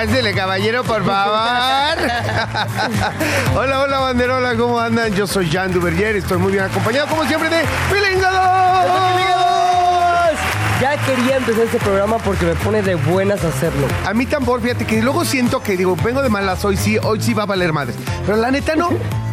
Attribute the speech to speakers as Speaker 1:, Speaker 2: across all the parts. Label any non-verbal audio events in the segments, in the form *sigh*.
Speaker 1: Aváncele, caballero,
Speaker 2: por favor. *laughs* hola, hola, banderola, ¿cómo andan? Yo soy Jan Duverger, estoy muy bien acompañado, como siempre, de Pilingado.
Speaker 3: Ya quería empezar este programa porque me pone de buenas hacerlo.
Speaker 2: A mí tambor, fíjate que luego siento que digo, vengo de malas hoy sí, hoy sí va a valer madres. Pero la neta no.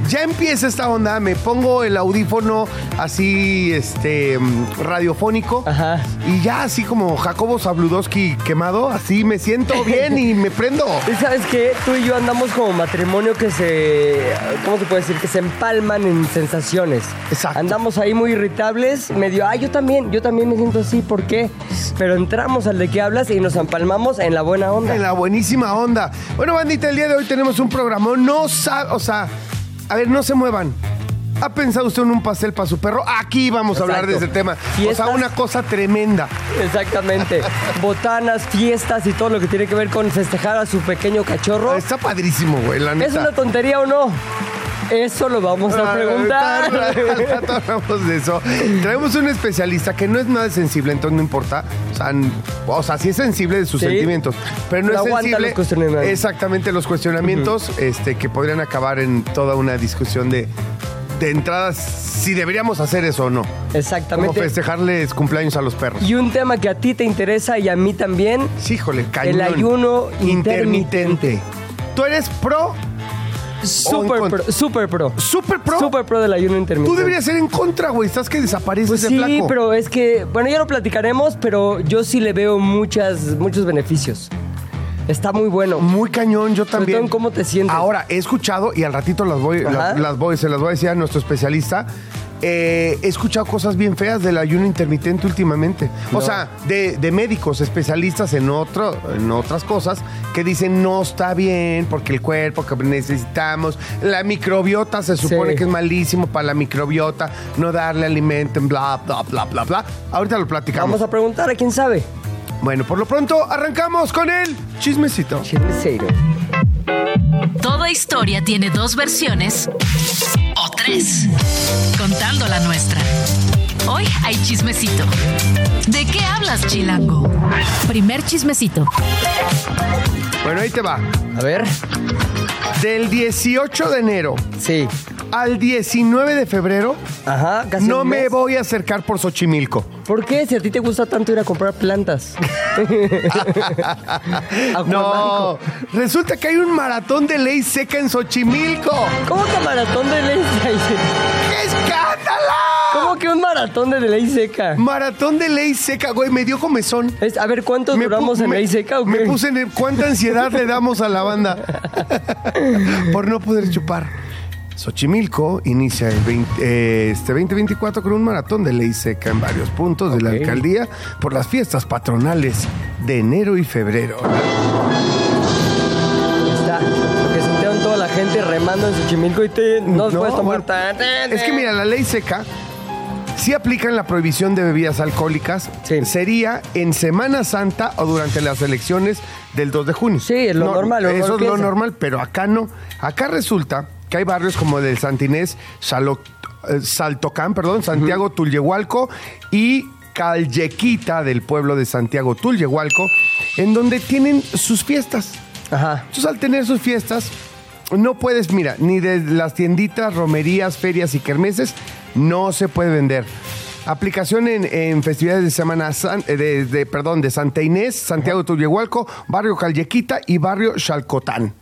Speaker 2: Ya empieza esta onda, me pongo el audífono así, este, mm, radiofónico.
Speaker 3: Ajá.
Speaker 2: Y ya así como Jacobo Zabludowski quemado, así me siento bien y me prendo. *laughs*
Speaker 3: ¿Y sabes qué? Tú y yo andamos como matrimonio que se... ¿Cómo se puede decir? Que se empalman en sensaciones.
Speaker 2: Exacto.
Speaker 3: Andamos ahí muy irritables, medio... Ah, yo también, yo también me siento así, ¿por qué? Pero entramos al de qué hablas y nos empalmamos en la buena onda.
Speaker 2: En la buenísima onda. Bueno, bandita, el día de hoy tenemos un programa. No sabe, o sea, a ver, no se muevan. ¿Ha pensado usted en un pastel para su perro? Aquí vamos a hablar de ese tema. O
Speaker 3: Fiestas.
Speaker 2: sea, una cosa tremenda.
Speaker 3: Exactamente. *laughs* Botanas, fiestas y todo lo que tiene que ver con festejar a su pequeño cachorro.
Speaker 2: Está padrísimo, güey, la neta.
Speaker 3: ¿Es una tontería o no? Eso lo vamos a
Speaker 2: Ah,
Speaker 3: preguntar. *laughs*
Speaker 2: Rato hablamos de eso. Traemos un especialista que no es nada sensible, entonces no importa. O sea, o sea sí es sensible de sus
Speaker 3: Sí.
Speaker 2: sentimientos, pero no
Speaker 3: Pero
Speaker 2: es sensible.
Speaker 3: los cuestionamientos.
Speaker 2: Exactamente, los cuestionamientos este, que podrían acabar en toda una discusión de, de entradas si deberíamos hacer eso o no. Como
Speaker 3: Exactamente.
Speaker 2: festejarles cumpleaños a los perros.
Speaker 3: Y un tema que a ti te interesa y a mí también.
Speaker 2: Sí, híjole, cañón.
Speaker 3: ayuno intermitente.
Speaker 2: ¿Tú eres pro?
Speaker 3: Super pro, super pro.
Speaker 2: ¿Super pro?
Speaker 3: Super pro del ayuno intermitente.
Speaker 2: Tú deberías ser en contra, güey. Estás que desapareces
Speaker 3: Pues sí,
Speaker 2: flaco.
Speaker 3: pero es que, bueno, ya lo platicaremos, pero yo sí le veo muchas, muchos beneficios. Está muy bueno.
Speaker 2: Muy cañón, yo
Speaker 3: Sobre
Speaker 2: también.
Speaker 3: todo en cómo te sientes.
Speaker 2: Ahora, he escuchado, y al ratito las voy, las voy, se las voy a decir a nuestro especialista. Eh, he escuchado cosas bien feas del ayuno intermitente últimamente. O sea, de, de médicos especialistas en, otro, en otras cosas que dicen no está bien porque el cuerpo que necesitamos, la microbiota se supone
Speaker 3: Sí.
Speaker 2: que es malísimo para la microbiota, no darle alimento, bla, bla, bla, bla, bla. Ahorita lo platicamos.
Speaker 3: Vamos a preguntar a quién sabe.
Speaker 2: Bueno, por lo pronto arrancamos con el chismecito.
Speaker 3: Chismecero.
Speaker 4: Toda historia tiene dos versiones tres, contando la nuestra. Hoy hay chismecito. ¿De qué hablas, Chilango? Primer chismecito.
Speaker 2: Bueno, ahí te va.
Speaker 3: A ver.
Speaker 2: Del 18 de enero
Speaker 3: Sí.
Speaker 2: Al 19 de febrero
Speaker 3: Ajá, casi
Speaker 2: no
Speaker 3: un
Speaker 2: me
Speaker 3: mes.
Speaker 2: voy a acercar por Xochimilco.
Speaker 3: ¿Por qué? Si a ti te gusta tanto ir a comprar plantas. *laughs* A Juan
Speaker 2: No, resulta que hay un maratón de ley seca en Xochimilco.
Speaker 3: ¿Cómo que maratón de ley seca?
Speaker 2: ¡Qué escándalo!
Speaker 3: ¿Cómo que un maratón de ley seca?
Speaker 2: Maratón de ley seca, güey, me dio comezón.
Speaker 3: Es- a ver, ¿cuántos
Speaker 2: Me
Speaker 3: duramos en
Speaker 2: me-
Speaker 3: ley seca o
Speaker 2: Me
Speaker 3: qué?
Speaker 2: puse en el- cuánta ansiedad le damos a la banda *laughs* por no poder chupar. Xochimilco inicia el 20, eh, este 2024 con un maratón de ley seca en varios puntos de la alcaldía por las fiestas patronales de enero y febrero.
Speaker 3: Está, porque se enteraron toda la gente remando en Xochimilco y te, no,
Speaker 2: No,
Speaker 3: puedes tomar
Speaker 2: bueno,
Speaker 3: tan...
Speaker 2: Es que mira, la ley seca sí aplican la prohibición de bebidas alcohólicas.
Speaker 3: Sí.
Speaker 2: Sería en Semana Santa o durante las elecciones del 2 de junio.
Speaker 3: Sí, es lo normal, lo
Speaker 2: Eso es lo normal, pero acá no. Acá resulta que hay barrios como el del Santinés, Salo- eh, Saltocán, perdón, Santiago Tulyehualco y Callequita del pueblo de Santiago Tulyehualco, en donde tienen sus fiestas.
Speaker 3: Ajá.
Speaker 2: Entonces, al tener sus fiestas, no puedes, mira, ni de las tienditas, romerías, ferias y kermeses, no se puede vender. Aplicación en, en festividades de Semana San- eh, de, de- perdón, de Santa Inés, Santiago Tullehualco, Barrio Callequita y Barrio Chalcotán.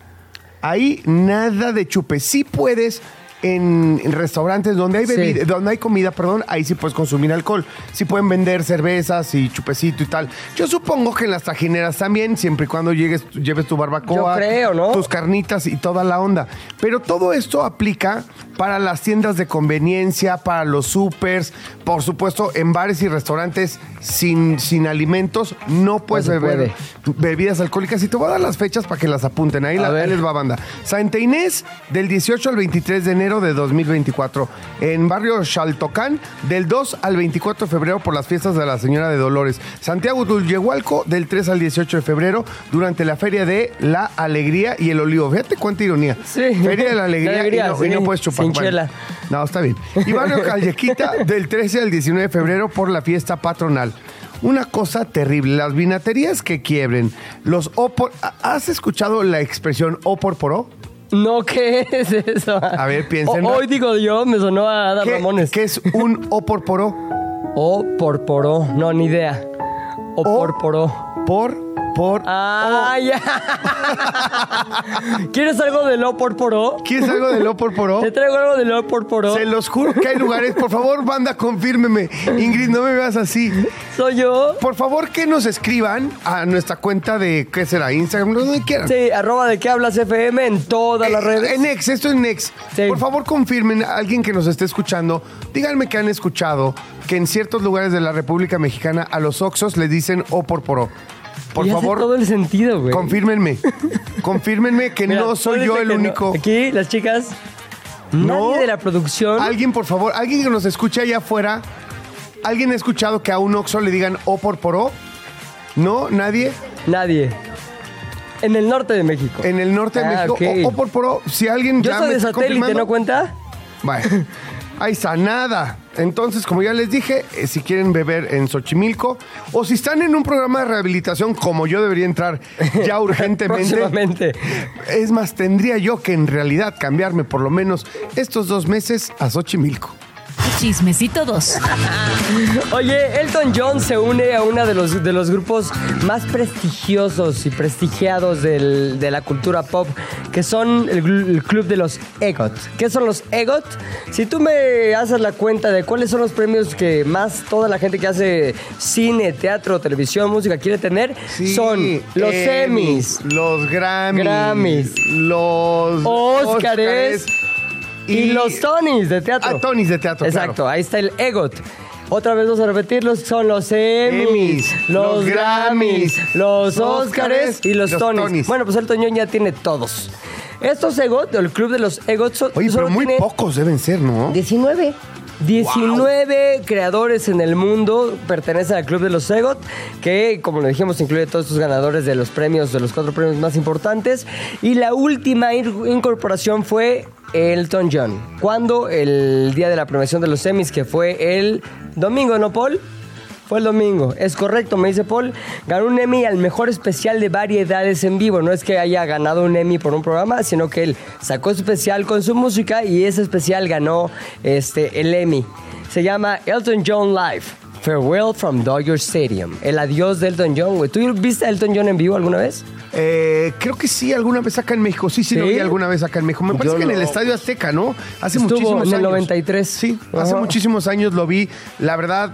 Speaker 2: Ahí nada de chupe. Sí puedes en, restaurantes donde hay
Speaker 3: Sí.
Speaker 2: bebida, donde hay comida, perdón, ahí sí puedes consumir alcohol. Sí pueden vender cervezas y chupecito y tal. Yo supongo que en las tajineras también, siempre y cuando llegues, lleves tu barbacoa,
Speaker 3: Yo creo, ¿no?
Speaker 2: tus carnitas y toda la onda. Pero todo esto aplica para las tiendas de conveniencia, para los supers, por supuesto, en bares y restaurantes sin, sin alimentos, no puedes beber bebidas alcohólicas. Y te voy a dar las fechas para que las apunten. Ahí, la, ahí les va banda. Santa Inés, del 18 al 23 de enero de 2024. En barrio Xaltocán, del 2 al 24 de febrero por las fiestas de la Señora de Dolores. Santiago Dulyehualco, del 3 al 18 de febrero, durante la Feria de la Alegría y el Olivo. Fíjate cuánta ironía.
Speaker 3: Sí.
Speaker 2: Feria de la *laughs* Alegría,
Speaker 3: La alegría,
Speaker 2: y, no, y no
Speaker 3: sí.
Speaker 2: puedes chupar.
Speaker 3: Sin
Speaker 2: Bueno,
Speaker 3: chela.
Speaker 2: No, está bien. Y barrio Callequita, *laughs* del 13 al 19 de febrero por la fiesta patronal. Una cosa terrible, las vinaterías que quiebren, los opor... ¿Has escuchado la expresión oporporó?
Speaker 3: No, ¿qué es eso?
Speaker 2: A ver, piensen.
Speaker 3: Hoy digo yo, me sonó a Ada
Speaker 2: ¿Qué,
Speaker 3: Ramones.
Speaker 2: qué es un oporporó?
Speaker 3: O porporó. No, ni idea. O,
Speaker 2: O-
Speaker 3: porporó.
Speaker 2: Por, por...
Speaker 3: Ah, ya. *laughs* ¿Quieres algo de lo porporó?
Speaker 2: ¿Quieres algo del oporporó?
Speaker 3: Te traigo algo de lo porporó.
Speaker 2: Se los juro que hay lugares. Por favor, banda, confírmeme. Ingrid, no me veas así.
Speaker 3: Soy yo.
Speaker 2: Por favor, que nos escriban a nuestra cuenta de, ¿qué será? Instagram, donde quieran.
Speaker 3: Sí, arroba de qué hablas FM en todas las
Speaker 2: Eh,
Speaker 3: redes.
Speaker 2: En Next, esto es Next.
Speaker 3: Sí.
Speaker 2: Por favor, confirmen a alguien que nos esté escuchando. Díganme que han escuchado que en ciertos lugares de la República Mexicana a los Oxos le dicen o por poro. Por
Speaker 3: Y hace
Speaker 2: favor,
Speaker 3: todo el sentido, güey.
Speaker 2: confírmenme. *laughs* confírmenme que
Speaker 3: Mira,
Speaker 2: no soy yo el
Speaker 3: no.
Speaker 2: único.
Speaker 3: Aquí, las chicas.
Speaker 2: No.
Speaker 3: Nadie de la producción.
Speaker 2: Alguien, por favor, alguien que nos escuche allá afuera. ¿Alguien ha escuchado que a un Oxo le digan o por poro? ¿No? ¿Nadie?
Speaker 3: Nadie. En el norte de México.
Speaker 2: En el norte de
Speaker 3: Ah,
Speaker 2: México. O, o por poro, si alguien
Speaker 3: Yo
Speaker 2: ya
Speaker 3: soy de satélite, ¿no cuenta?
Speaker 2: Bueno, *laughs* ahí está, nada. Entonces, como ya les dije, eh, si quieren beber en Xochimilco o si están en un programa de rehabilitación, como yo debería entrar ya *laughs* urgentemente.
Speaker 3: Próximamente.
Speaker 2: Es más, tendría yo que en realidad cambiarme por lo menos estos dos meses a Xochimilco.
Speaker 4: Chismecito 2.
Speaker 3: Oye, Elton John se une a uno de los, de los grupos más prestigiosos y prestigiados del- de la cultura pop, que son el club de los EGOT. ¿Qué son los EGOT? Si tú me haces la cuenta de cuáles son los premios que más toda la gente que hace cine, teatro, televisión, música quiere tener, son los Emmys,
Speaker 2: los Grammys,
Speaker 3: Grammys,
Speaker 2: los
Speaker 3: Óscares Y, los Tonys de teatro.
Speaker 2: Ah, Tonys de teatro,
Speaker 3: Exacto,
Speaker 2: claro.
Speaker 3: ahí está el EGOT. Otra vez vamos a repetirlos, son los Emmys,
Speaker 2: Emmys,
Speaker 3: los,
Speaker 2: los
Speaker 3: Grammys, los Óscares
Speaker 2: Óscares
Speaker 3: y los,
Speaker 2: los
Speaker 3: Tonys.
Speaker 2: Tonys.
Speaker 3: Bueno, pues Elton John ya tiene todos. Estos EGOT, el club de los EGOT, son,
Speaker 2: Oye, pero muy
Speaker 3: tiene
Speaker 2: pocos deben ser, ¿no?
Speaker 3: 19. 19 creadores en el mundo pertenecen al Club de los EGOT, que, como lo dijimos, incluye todos estos ganadores de los premios, de los cuatro premios más importantes. Y la última incorporación fue Elton John. Cuando el día de la premiación de los Emmys, que fue el domingo, ¿no, Paul? Fue el domingo, es correcto, me dice Paul. Ganó un Emmy al mejor especial de variedades en vivo. No es que haya ganado un Emmy por un programa, sino que él sacó su especial con su música y ese especial ganó este, el Emmy. Se llama Elton John Live. Farewell from Dodger Stadium. El adiós de Elton John, güey. ¿Tú viste a Elton John en vivo alguna vez?
Speaker 2: Eh, creo que sí, alguna vez acá en México. Sí, sí, lo
Speaker 3: ¿Sí?
Speaker 2: vi alguna vez acá en México. Me
Speaker 3: Yo
Speaker 2: parece que en el. Estadio Azteca, ¿no? Hace
Speaker 3: Estuvo
Speaker 2: muchísimos
Speaker 3: en el
Speaker 2: años.
Speaker 3: 93.
Speaker 2: Sí, hace muchísimos años lo vi. La verdad,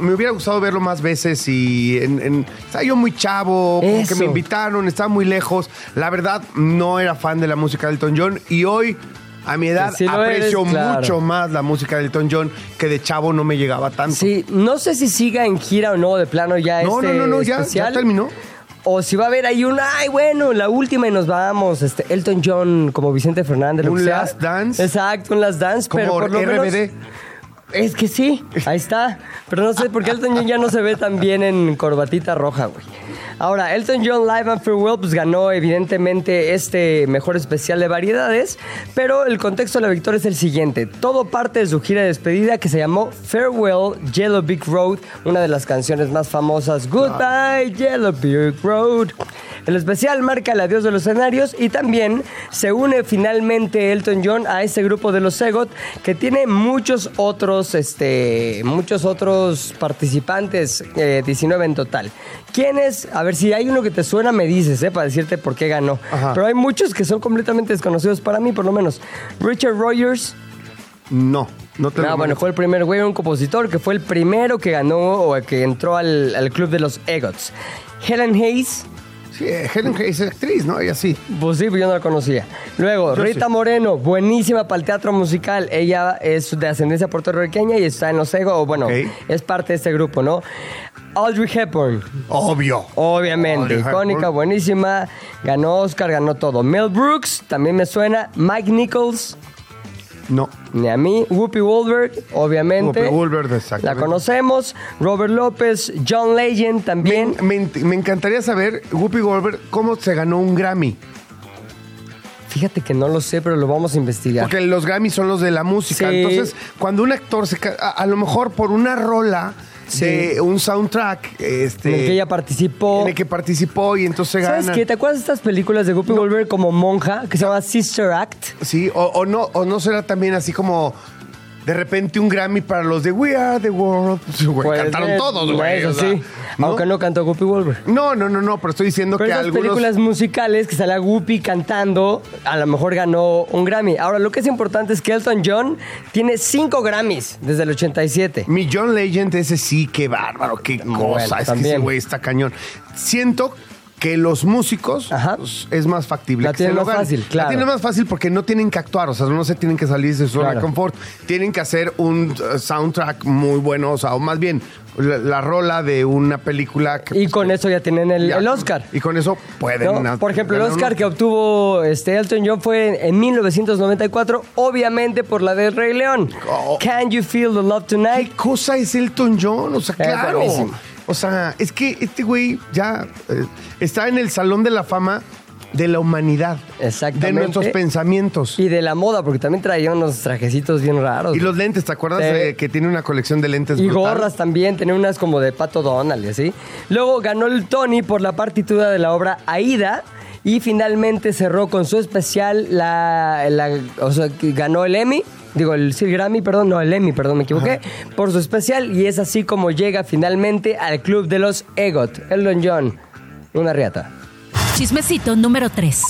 Speaker 2: me hubiera gustado verlo más veces y en, en- estaba yo muy chavo, como que me invitaron, estaba muy lejos. La verdad, no era fan de la música de Elton John y hoy... A mi edad
Speaker 3: lo
Speaker 2: aprecio
Speaker 3: eres, claro.
Speaker 2: mucho más la música de Elton John que de chavo no me llegaba tanto.
Speaker 3: Sí, no sé si siga en gira o no, de plano ya
Speaker 2: No,
Speaker 3: este
Speaker 2: no, no, no, ya- ya terminó.
Speaker 3: O si va a haber ahí un, ay, bueno, la última y nos vamos. Este, Elton John como Vicente Fernández. lo
Speaker 2: Un
Speaker 3: sea.
Speaker 2: Last Dance.
Speaker 3: Exacto, un Last Dance.
Speaker 2: Como
Speaker 3: pero por lo menos-
Speaker 2: RBD.
Speaker 3: Es que sí, ahí está. Pero no sé por qué Elton John ya no se ve tan bien en corbatita roja, güey. Ahora, Elton John Live and Farewell pues ganó evidentemente este mejor especial de variedades, pero el contexto de la victoria es el siguiente. Todo parte de su gira de despedida que se llamó Farewell Yellow Brick Road, una de las canciones más famosas, Goodbye Yellow Brick Road. El especial marca el adiós de los escenarios y también se une finalmente Elton John a ese grupo de los EGOT que tiene muchos otros, este, muchos otros participantes, eh, 19 en total. ¿Quiénes? A ver si hay uno que te suena, me dices, eh, para decirte por qué ganó.
Speaker 2: Ajá.
Speaker 3: Pero hay muchos que son completamente desconocidos para mí, por lo menos. Richard Rogers,
Speaker 2: No, no te lo
Speaker 3: bueno, fue el primer güey, un compositor que fue el primero que ganó o que entró al, al club de los EGOTs. Helen Hayes,
Speaker 2: Sí, Helen Hayes es actriz, ¿no? Ella sí.
Speaker 3: pues sí, yo no la conocía. Luego,
Speaker 2: Yo
Speaker 3: Rita
Speaker 2: sí.
Speaker 3: Moreno, buenísima para el teatro musical. Ella es de ascendencia puertorriqueña y está en los EGOTs, o bueno,
Speaker 2: Ok.
Speaker 3: es parte de este grupo, ¿no? Audrey Hepburn,
Speaker 2: Obvio.
Speaker 3: Obviamente,
Speaker 2: Audrey
Speaker 3: icónica,
Speaker 2: Hepburn.
Speaker 3: buenísima. Ganó Oscar, ganó todo. Mel Brooks, también me suena. Mike Nichols,
Speaker 2: No.
Speaker 3: ni a mí. Whoopi Goldberg, obviamente.
Speaker 2: Whoopi Goldberg,
Speaker 3: La
Speaker 2: exactamente.
Speaker 3: conocemos. Robert López, John Legend también.
Speaker 2: Me, me- me encantaría saber, Whoopi Goldberg, cómo se ganó un Grammy.
Speaker 3: Fíjate que no lo sé, pero lo vamos a investigar.
Speaker 2: Porque los Grammy son los de la música.
Speaker 3: Sí.
Speaker 2: Entonces, cuando un actor se a, a lo mejor por una rola
Speaker 3: Sí.
Speaker 2: un soundtrack este,
Speaker 3: en el que ella participó.
Speaker 2: en el que participó y entonces
Speaker 3: ¿Sabes
Speaker 2: gana.
Speaker 3: qué? ¿Te acuerdas de estas películas de Whoopi Goldberg como monja que se llama Sister Act?
Speaker 2: Sí, o, o no, o no será también así como de repente un Grammy para los de We Are the World. Pues, güey,
Speaker 3: Pues,
Speaker 2: cantaron
Speaker 3: eh,
Speaker 2: todos, güey.
Speaker 3: Eso
Speaker 2: o sea,
Speaker 3: sí. Aunque no cantó Whoopi Goldberg.
Speaker 2: No, no, no, no, pero estoy diciendo
Speaker 3: Pero
Speaker 2: que
Speaker 3: esas
Speaker 2: algunos.
Speaker 3: películas musicales que sale a Whoopi cantando, a lo mejor ganó un Grammy. Ahora, lo que es importante es que Elton John tiene cinco Grammys desde el 87.
Speaker 2: Mi John Legend, ese sí, qué bárbaro, qué cosa. es que
Speaker 3: también.
Speaker 2: ese güey está cañón. Siento que los músicos
Speaker 3: Ajá.
Speaker 2: pues, es más factible.
Speaker 3: La
Speaker 2: que
Speaker 3: tienen
Speaker 2: se lo
Speaker 3: más fácil, claro.
Speaker 2: La tienen más fácil porque no tienen que actuar, o sea, no se tienen que salir de su zona de confort. Tienen que hacer un uh, soundtrack muy bueno, o sea, o más bien la, la rola de una película. Que,
Speaker 3: Y con eso ya tienen el,
Speaker 2: ya-
Speaker 3: el Oscar.
Speaker 2: Y con eso pueden.
Speaker 3: ¿no? Por ejemplo, el Oscar
Speaker 2: uno.
Speaker 3: que obtuvo este Elton John fue en 1994, obviamente por la del Rey León.
Speaker 2: Oh.
Speaker 3: Can You Feel the Love
Speaker 2: ¿Qué
Speaker 3: Tonight?
Speaker 2: cosa es Elton John? O sea,
Speaker 3: Es
Speaker 2: claro.
Speaker 3: buenísimo.
Speaker 2: O sea, es que este güey ya eh, está en el Salón de la Fama de la humanidad.
Speaker 3: Exactamente.
Speaker 2: De nuestros pensamientos.
Speaker 3: Y de la moda, porque también traía unos trajecitos bien raros.
Speaker 2: Y los lentes, ¿te acuerdas
Speaker 3: Sí.
Speaker 2: de que tiene una colección de lentes
Speaker 3: Y
Speaker 2: brutal?
Speaker 3: gorras también, tenía unas como de Pato Donald y así. Luego ganó el Tony por la partitura de la obra Aida. Y finalmente cerró con su especial la, la- o sea, ganó el Emmy. Digo, el, sí, el Grammy, perdón, no, el Emmy, perdón, me equivoqué. Por su especial. Y es así como llega finalmente al club de los EGOT. Elton John. Una riata.
Speaker 4: Chismecito número 3.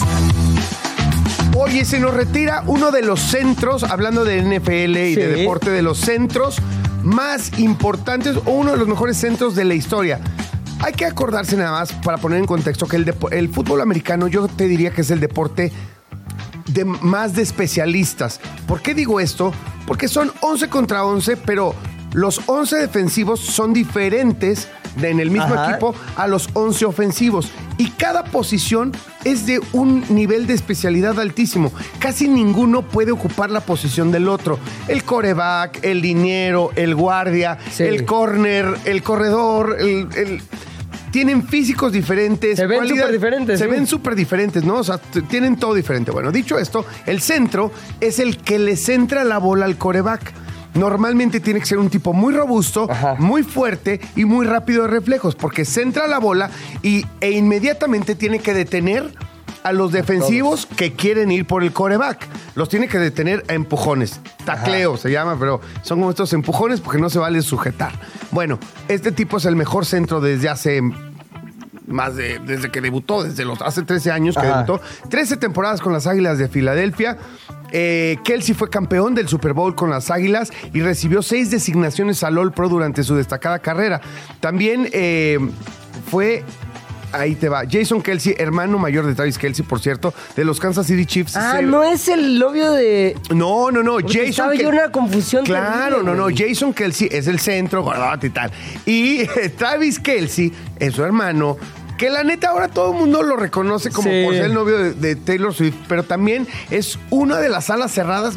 Speaker 2: Oye, se nos retira uno de los centros, hablando de NFL y de deporte, de los centros más importantes o uno de los mejores centros de la historia. Hay que acordarse nada más para poner en contexto que el, el fútbol americano yo te diría que es el deporte de más de especialistas. ¿Por qué digo esto? Porque son 11 contra 11, pero los 11 defensivos son diferentes de en el mismo
Speaker 3: Ajá.
Speaker 2: equipo a los 11 ofensivos. Y cada posición es de un nivel de especialidad altísimo. Casi ninguno puede ocupar la posición del otro. El coreback, el liniero, el guardia,
Speaker 3: Sí.
Speaker 2: el corner, el corredor, el... el- tienen físicos diferentes.
Speaker 3: Se ven
Speaker 2: cualidad-
Speaker 3: superdiferentes,
Speaker 2: Se
Speaker 3: sí.
Speaker 2: ven súper diferentes, ¿no? O sea, tienen todo diferente. Bueno, dicho esto, el centro es el que le centra la bola al coreback. Normalmente tiene que ser un tipo muy robusto,
Speaker 3: Ajá.
Speaker 2: muy fuerte y muy rápido de reflejos, porque centra la bola y, e inmediatamente tiene que detener a los defensivos que quieren ir por el coreback. Los tiene que detener a empujones. Tacleo se llama, pero son como estos empujones porque no se vale sujetar. Bueno, este tipo es el mejor centro desde hace más de desde que debutó, desde los hace 13 años que
Speaker 3: Ajá.
Speaker 2: debutó. 13 temporadas con las Águilas de Filadelfia. Eh, Kelsey fue campeón del Super Bowl con las Águilas y recibió seis designaciones al All Pro durante su destacada carrera. También eh, fue. Ahí te va. Jason Kelsey, hermano mayor de Travis Kelsey, por cierto, de los Kansas City Chiefs.
Speaker 3: Ah,
Speaker 2: Se-
Speaker 3: no es el novio de.
Speaker 2: no, no, no.
Speaker 3: Porque
Speaker 2: Jason
Speaker 3: estaba yo
Speaker 2: Kel-
Speaker 3: en una confusión
Speaker 2: Claro,
Speaker 3: terrible,
Speaker 2: no, no. Jason Kelsey es el centro, gordote y tal. Y eh, Travis Kelsey es su hermano. Que la neta ahora todo el mundo lo reconoce como
Speaker 3: Sí.
Speaker 2: por ser el novio de, de Taylor Swift, pero también es una de las alas cerradas.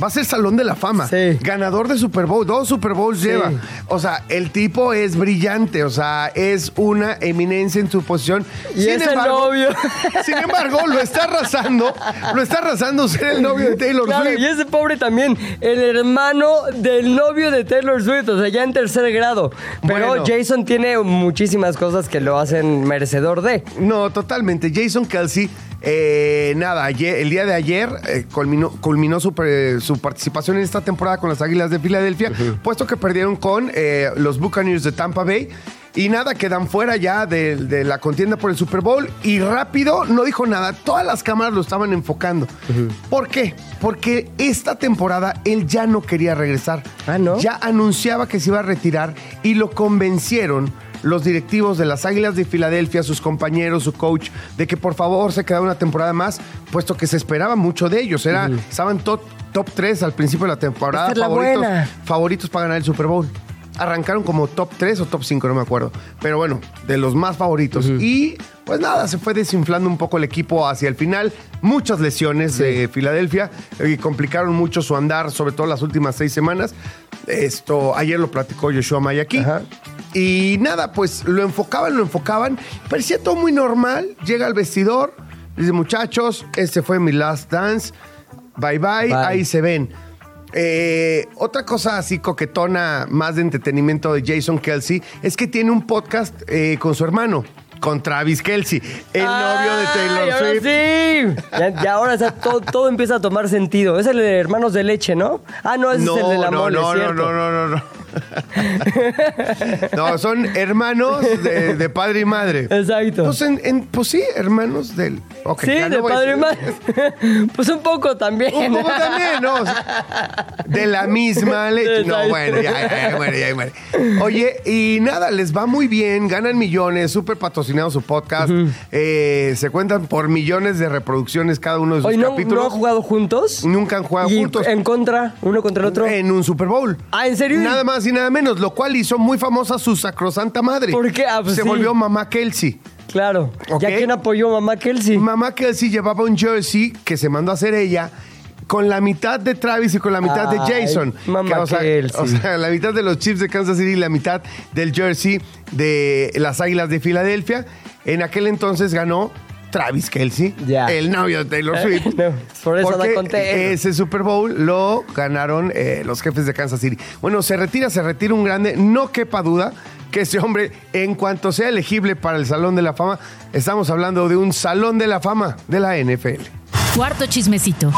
Speaker 2: Va a ser Salón de la Fama.
Speaker 3: Sí.
Speaker 2: Ganador de Super Bowl. Dos Super Bowls
Speaker 3: Sí.
Speaker 2: lleva. O sea, el tipo es brillante. O sea, es una eminencia en su posición.
Speaker 3: Y es el novio. *laughs*
Speaker 2: Sin embargo, lo está arrasando. Lo está arrasando ser el novio de Taylor
Speaker 3: Claro,
Speaker 2: Swift.
Speaker 3: y ese pobre también, el hermano del novio de Taylor Swift, o sea, ya en tercer grado. Pero
Speaker 2: Bueno.
Speaker 3: Jason tiene muchísimas cosas que lo hacen merecedor de.
Speaker 2: No, totalmente. Jason Kelsey, eh, nada, ayer- el día de ayer eh, culminó, culminó su, pre- su participación en esta temporada con las Águilas de Filadelfia, puesto que perdieron con eh, los Buccaneers de Tampa Bay. Y nada, quedan fuera ya de, de la contienda por el Super Bowl. Y rápido, no dijo nada. Todas las cámaras lo estaban enfocando. ¿Por qué? Porque esta temporada él ya no quería regresar.
Speaker 3: Ah, ¿no?
Speaker 2: Ya anunciaba que se iba a retirar y lo convencieron los directivos de las Águilas de Filadelfia, sus compañeros, su coach, de que por favor se quedara una temporada más, puesto que se esperaba mucho de ellos. Era, Estaban top, top 3 al principio de la temporada,
Speaker 3: Esta es la
Speaker 2: favoritos,
Speaker 3: buena.
Speaker 2: favoritos para ganar el Super Bowl. Arrancaron como top 3 o top 5, no me acuerdo. Pero bueno, de los más favoritos. Y pues nada, se fue desinflando un poco el equipo hacia el final. Muchas lesiones de Filadelfia y complicaron mucho su andar, sobre todo las últimas seis semanas. Esto, ayer lo platicó Joshua May aquí.
Speaker 3: Ajá.
Speaker 2: Y nada, pues lo enfocaban, lo enfocaban. Parecía todo muy normal. Llega al vestidor, dice, muchachos, este fue mi last dance. Bye bye,
Speaker 3: Bye.
Speaker 2: ahí se ven. Eh, otra cosa así coquetona, más de entretenimiento de Jason Kelsey, es que tiene un podcast eh, con su hermano, con Travis Kelsey, el novio de
Speaker 3: ¡Ay,
Speaker 2: Taylor
Speaker 3: ahora
Speaker 2: Swift.
Speaker 3: sí! Ya, ya ahora o sea, todo, todo empieza a tomar sentido. Es el de Hermanos de Leche, ¿no? Ah, no, ese
Speaker 2: No,
Speaker 3: es el de la
Speaker 2: no,
Speaker 3: mole,
Speaker 2: no, no, no, no, no, no. *laughs* No, son hermanos de, de padre y madre.
Speaker 3: Exacto.
Speaker 2: Pues, en- en- pues sí, hermanos del.
Speaker 3: sí,
Speaker 2: no
Speaker 3: de padre y madre. *laughs* pues un poco también.
Speaker 2: Un poco también, ¿no? O sea, de la misma *laughs* leche. No, bueno, ya, ya, ya, bueno, ya, bueno. Oye, y nada, les va muy bien, ganan millones, súper patrocinado su podcast. Eh, se cuentan por millones de reproducciones cada uno de sus
Speaker 3: Oye, ¿no,
Speaker 2: capítulos.
Speaker 3: ¿no han jugado juntos?
Speaker 2: Nunca han jugado
Speaker 3: ¿Y
Speaker 2: juntos.
Speaker 3: en contra? ¿Uno contra el otro?
Speaker 2: En un Super Bowl.
Speaker 3: Ah, ¿en serio?
Speaker 2: Nada más y nada menos, lo cual hizo muy famosa su sacrosanta madre.
Speaker 3: ¿Por qué? Ah, pues
Speaker 2: Se
Speaker 3: sí.
Speaker 2: volvió mamá Kelsey.
Speaker 3: Claro.
Speaker 2: Ok.
Speaker 3: ¿Y a quién apoyó mamá Kelsey?
Speaker 2: Mamá Kelsey llevaba un jersey que se mandó a hacer ella con la mitad de Travis y con la mitad de Jason.
Speaker 3: mamá
Speaker 2: Que, o, sea,
Speaker 3: Kelsey.
Speaker 2: o sea, la mitad de los Chiefs de Kansas City y la mitad del jersey de las Águilas de Filadelfia. En aquel entonces ganó Travis Kelsey,
Speaker 3: Ya.
Speaker 2: el novio de Taylor *laughs* Swift.
Speaker 3: No, por eso anda
Speaker 2: porque
Speaker 3: contento.
Speaker 2: ese Super Bowl lo ganaron eh, los jefes de Kansas City. Bueno, se retira, se retira un grande. No quepa duda que ese hombre, en cuanto sea elegible para el Salón de la Fama, estamos hablando de un Salón de la Fama de la NFL.
Speaker 4: Cuarto chismecito.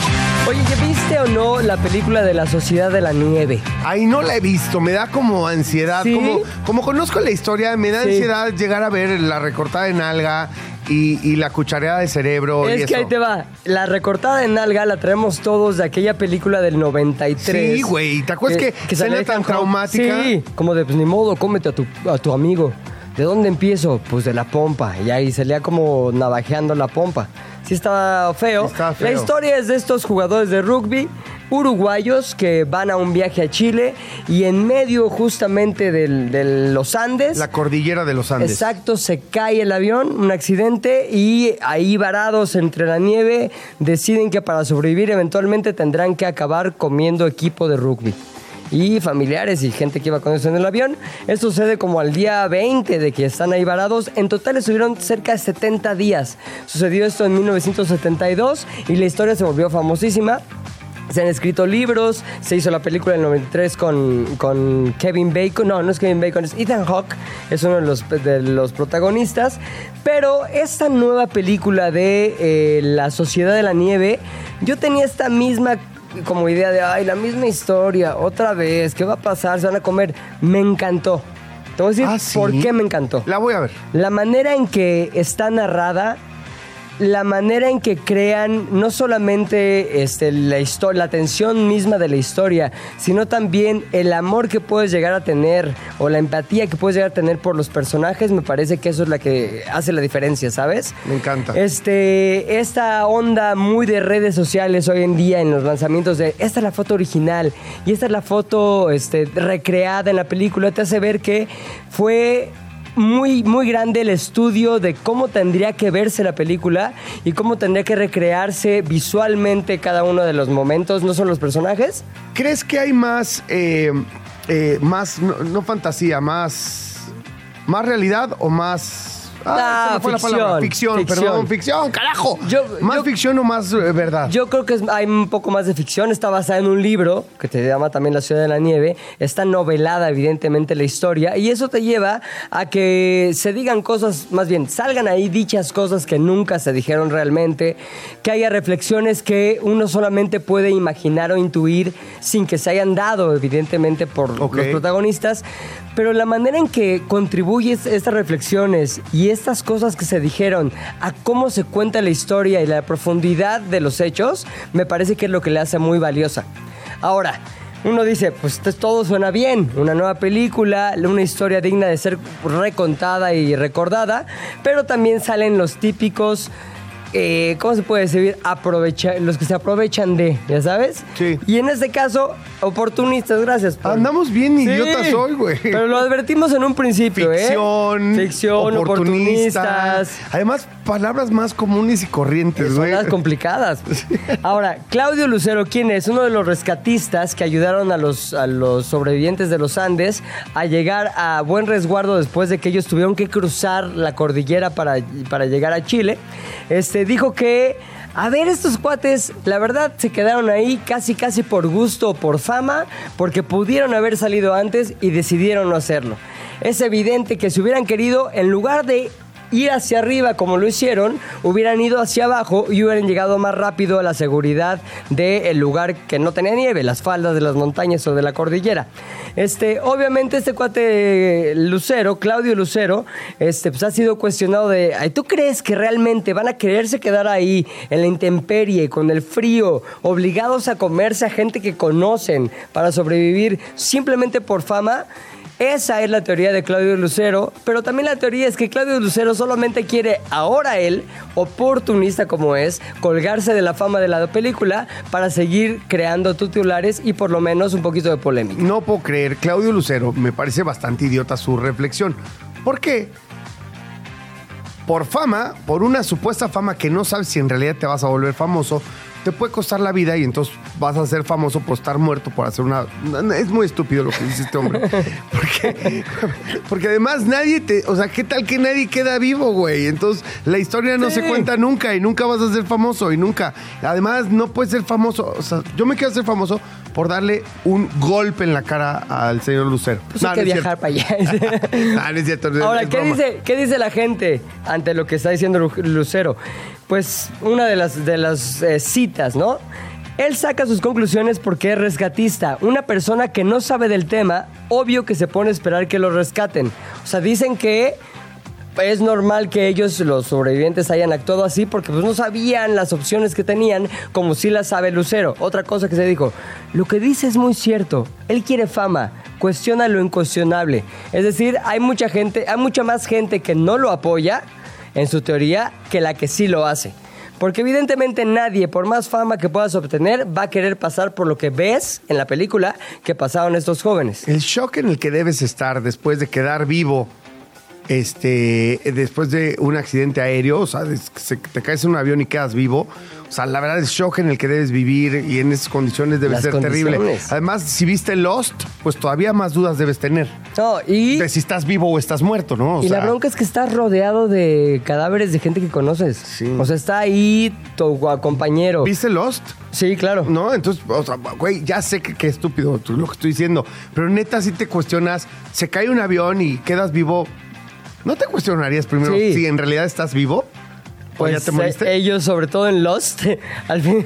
Speaker 3: Oye, ¿ya viste o no la película de la Sociedad de la Nieve?
Speaker 2: Ahí no la he visto, me da como ansiedad.
Speaker 3: ¿Sí?
Speaker 2: Como, como conozco la historia, me da
Speaker 3: Sí.
Speaker 2: ansiedad llegar a ver la recortada de nalga y, y la cuchareada de cerebro. y
Speaker 3: Es que
Speaker 2: eso.
Speaker 3: ahí te va. La recortada de nalga la traemos todos de aquella película del 93.
Speaker 2: Sí, güey. ¿Te acuerdas que escena
Speaker 3: salía
Speaker 2: tan traumática?
Speaker 3: Sí, como de, pues ni modo, cómete a tu, a tu amigo. ¿De dónde empiezo? Pues de la pompa. Y ahí salía como navajeando la pompa. Sí estaba feo.
Speaker 2: Feo.
Speaker 3: La historia es de estos jugadores de rugby uruguayos que van a un viaje a Chile y en medio justamente del- de los Andes...
Speaker 2: La cordillera de los Andes.
Speaker 3: Exacto, se cae el avión, un accidente y ahí varados entre la nieve deciden que para sobrevivir eventualmente tendrán que acabar comiendo equipo de rugby. Y familiares y gente que iba con eso en el avión. Esto sucede como al día 20 de que están ahí varados. En total estuvieron cerca de 70 días. Sucedió esto en 1972 y la historia se volvió famosísima. Se han escrito libros, se hizo la película del 93 con, con Kevin Bacon, no, no es Kevin Bacon, es Ethan Hawke, es uno de los, de los protagonistas, pero esta nueva película de eh, La Sociedad de la Nieve, yo tenía esta misma como idea de, ay, la misma historia, otra vez, ¿qué va a pasar? Se van a comer, me encantó. Te voy a decir
Speaker 2: Ah, ¿sí?
Speaker 3: por qué me encantó.
Speaker 2: La voy a ver.
Speaker 3: La manera en que está narrada, la manera en que crean no solamente este, la, histo- la tensión misma de la historia, sino también el amor que puedes llegar a tener o la empatía que puedes llegar a tener por los personajes, me parece que eso es la que hace la diferencia, ¿sabes?
Speaker 2: Me encanta.
Speaker 3: Este, esta onda muy de redes sociales hoy en día en los lanzamientos de esta es la foto original y esta es la foto este, recreada en la película, te hace ver que fue muy, muy grande el estudio de cómo tendría que verse la película y cómo tendría que recrearse visualmente cada uno de los momentos, no solo los personajes.
Speaker 2: ¿Crees que hay más, eh, eh, más, no, no fantasía, más, más realidad o más...
Speaker 3: Ah,
Speaker 2: se me fue la
Speaker 3: ficción,
Speaker 2: palabra. Ficción,
Speaker 3: ficción.
Speaker 2: perdón, ficción, carajo.
Speaker 3: Yo-
Speaker 2: ¿Más
Speaker 3: yo-
Speaker 2: ficción o más eh, verdad?
Speaker 3: Yo creo que es- hay un poco más de ficción. Está basada en un libro que te llama también La Ciudad de la Nieve. Está novelada, evidentemente, la historia. Y eso te lleva a que se digan cosas, más bien, salgan ahí dichas cosas que nunca se dijeron realmente. Que haya reflexiones que uno solamente puede imaginar o intuir sin que se hayan dado, evidentemente, por los protagonistas. Pero la manera en que contribuyes estas reflexiones y estas cosas que se dijeron a cómo se cuenta la historia y la profundidad de los hechos, me parece que es lo que le hace muy valiosa. Ahora, uno dice, pues todo suena bien, una nueva película, una historia digna de ser recontada y recordada, pero también salen los típicos, eh, ¿cómo se puede decir? Aprovecha, los que se aprovechan de, ¿ya sabes?
Speaker 2: Sí.
Speaker 3: Y en este caso, oportunistas, gracias. Paul.
Speaker 2: Andamos bien idiotas
Speaker 3: Sí,
Speaker 2: hoy, güey.
Speaker 3: Pero lo advertimos en un principio,
Speaker 2: Ficción,
Speaker 3: ¿eh? Ficción,
Speaker 2: oportunista.
Speaker 3: oportunistas.
Speaker 2: Además, palabras más comunes y corrientes,
Speaker 3: Son
Speaker 2: güey.
Speaker 3: las complicadas. *laughs* Ahora, Claudio Lucero, ¿quién es? Uno de los rescatistas que ayudaron a los, a los sobrevivientes de los Andes a llegar a buen resguardo después de que ellos tuvieron que cruzar la cordillera para, para llegar a Chile. Este, dijo que, a ver, estos cuates, la verdad, se quedaron ahí casi, casi por gusto o por fama, porque pudieron haber salido antes y decidieron no hacerlo. Es evidente que si hubieran querido, en lugar de ir hacia arriba como lo hicieron, hubieran ido hacia abajo y hubieran llegado más rápido a la seguridad del lugar que no tenía nieve, las faldas de las montañas o de la cordillera. Este, obviamente este cuate Lucero, Claudio Lucero, este, pues ha sido cuestionado de, "Ay, ¿tú crees que realmente van a quererse quedar ahí en la intemperie, con el frío, obligados a comerse a gente que conocen para sobrevivir simplemente por fama? Esa es la teoría de Claudio Lucero, pero también la teoría es que Claudio Lucero solamente quiere ahora él, oportunista como es, colgarse de la fama de la película para seguir creando titulares y por lo menos un poquito de polémica.
Speaker 2: No puedo creer, Claudio Lucero, me parece bastante idiota su reflexión. ¿Por qué? Por fama, por una supuesta fama que no sabes si en realidad te vas a volver famoso, te puede costar la vida y entonces vas a ser famoso por estar muerto, por hacer una... Es muy estúpido lo que dice este hombre. *laughs* Porque, porque además nadie te... O sea, ¿qué tal que nadie queda vivo, güey? Entonces la historia no se cuenta nunca y nunca vas a ser famoso y nunca. Además, no puedes ser famoso. O sea, yo me quiero hacer famoso por darle un golpe en la cara al señor Lucero.
Speaker 3: Pues hay que
Speaker 2: no
Speaker 3: viajar para allá. *laughs*
Speaker 2: No, no es cierto. *laughs*
Speaker 3: Ahora,
Speaker 2: es
Speaker 3: ¿qué
Speaker 2: broma.
Speaker 3: dice, ¿qué dice la gente ante lo que está diciendo Lu- Lucero? Pues una de las, de las eh, citas, ¿no? Él saca sus conclusiones porque es rescatista. Una persona que no sabe del tema, obvio que se pone a esperar que lo rescaten. O sea, dicen que es normal que ellos, los sobrevivientes, hayan actuado así porque pues, no sabían las opciones que tenían, como si las sabe Lucero. Otra cosa que se dijo, lo que dice es muy cierto. Él quiere fama, cuestiona lo incuestionable. Es decir, hay mucha gente, hay mucha más gente que no lo apoya en su teoría que la que sí lo hace. Porque evidentemente nadie, por más fama que puedas obtener, va a querer pasar por lo que ves en la película que pasaron estos jóvenes.
Speaker 2: El shock en el que debes estar después de quedar vivo, este, después de un accidente aéreo, o sea, se- te caes en un avión y quedas vivo, o sea, la verdad el shock en el que debes vivir y en esas condiciones debe
Speaker 3: Las
Speaker 2: ser terrible. Además, si viste Lost, pues todavía más dudas debes tener
Speaker 3: No, y...
Speaker 2: de si estás vivo o estás muerto, ¿no? O
Speaker 3: y la bronca es que estás rodeado de cadáveres de gente que conoces.
Speaker 2: Sí.
Speaker 3: O sea, está ahí tu compañero.
Speaker 2: ¿Viste Lost?
Speaker 3: Sí, claro.
Speaker 2: No, entonces, o sea, güey, ya sé que, que estúpido tú- lo que estoy diciendo, pero neta si te cuestionas, se cae un avión y quedas vivo, ¿no te cuestionarías primero
Speaker 3: Sí.
Speaker 2: si en realidad estás vivo? ¿O
Speaker 3: Pues
Speaker 2: ya te moriste?
Speaker 3: eh, ellos, sobre todo en Lost, *laughs* al fin